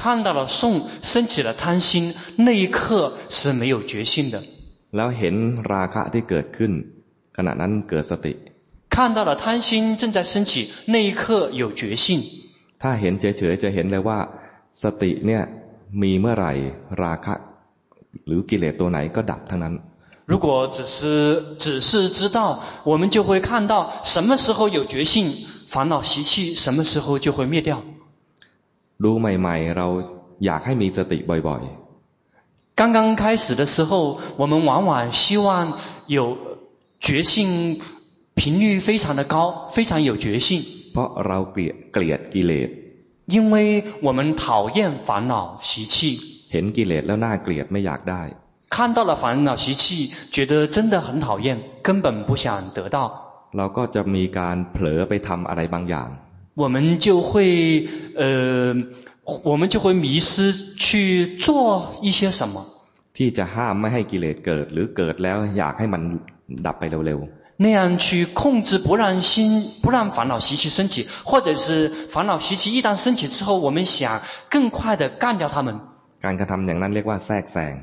看到了颂，升起了贪心，那一刻是没有觉性的。 แล้วเห็นราคะที่เกิดขึ้น ขณะนั้นเกิดสติ 看到了贪心正在升起，那一刻有觉性。 ถ้าเห็นเฉยๆจะเห็นเลยว่า สติเนี่ยมีเมื่อไหร่ ราคะ หรือกิเลสตัวไหนก็ดับทั้งนั้น 如果只是只是知道，我们就会看到什么时候有觉性，烦恼习气什么时候就会灭掉。 ดูใหม่ๆ เราอยากให้มีสติบ่อย 刚刚开始的时候，我们往往希望有觉性频率非常的高，非常有觉性。 ๆ เพราะเราเกลียดเกลียดกิเลส 因为我们讨厌烦恼习气， เห็นกิเลสแล้วน่าเกลียดไม่อยากได้ 看到了烦恼习气，觉得真的很讨厌，根本不想得到。 เราก็จะมีการเผลอไปทำอะไรบางอย่าง 我们就会呃，我们就会迷失去做一些什么， ที่จะห้ามไม่ให้กิเลสเกิด หรือเกิดแล้วอยากให้มันดับไปเร็ว 那样去控制不让心不让烦恼习气升起，或者是烦恼习气一旦升起之后，我们想更快地干掉它们。 ๆ การกระทำอย่างนั้นเรียกว่าแทรกแซง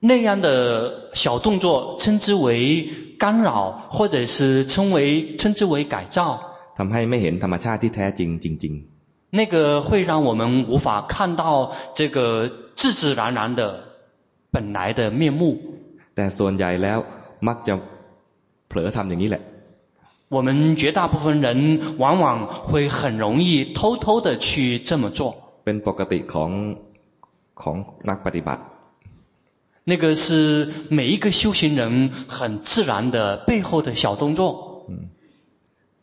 那样的小动作称之为干扰，或者是称为称之为改造。 ทำให้ไม่เห็นธรรมชาติที่แท้จริงจริง 那个会让我们无法看到这个自自然然的本来的面目。 ๆ แต่ส่วนใหญ่แล้วมักจะเผลอทำอย่างนี้แหละ 我们绝大部分人往往会很容易偷偷的去这么做。 เป็นปกติของของนักปฏิบัติ 那个是每一个修行人很自然的背后的小动作。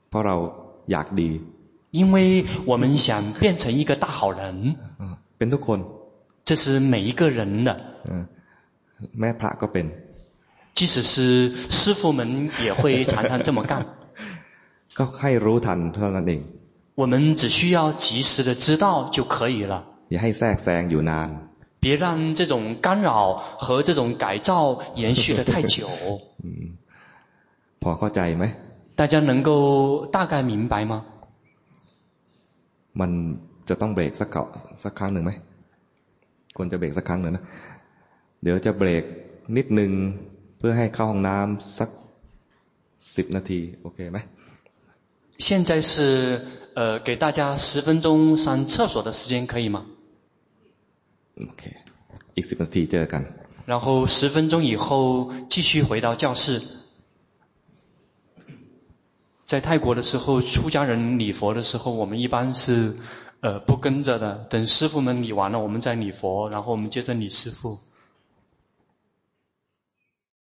เพราะเรา อยากดี 因为我们想变成一个大好人， เป็นทุกคน 这是每一个人的。 เออแม่พระก็เป็น 即使是师父们也会常常这么干。 *laughs* ก็ให้รู้ทันเท่านั้นเอง 我们只需要及时的知道就可以了， อย่าให้แทรกแซงอยู่นาน 别让这种干扰和这种改造延续得太久。 อืม*laughs* พอเข้าใจไหม 大家能够大概明白吗？ มันจะต้องเบรกสักเกาสักครั้งหนึ่งไหมควรจะเบรกสักครั้งหนึ่งนะ เดี๋ยวจะเบรกนิดนึงเพื่อให้เข้าห้องน้ำสักสิบนาที โอเคไหม 现在是呃给大家十分钟上厕所的时间，可以吗？ โอเค อีกสิบนาทีเจอกัน 然后十分钟以后继续回到教室。 在泰国的时候，出家人礼佛的时候，我们一般是呃不跟着的，等师傅们礼完了，我们再礼佛，然后我们接着礼师傅。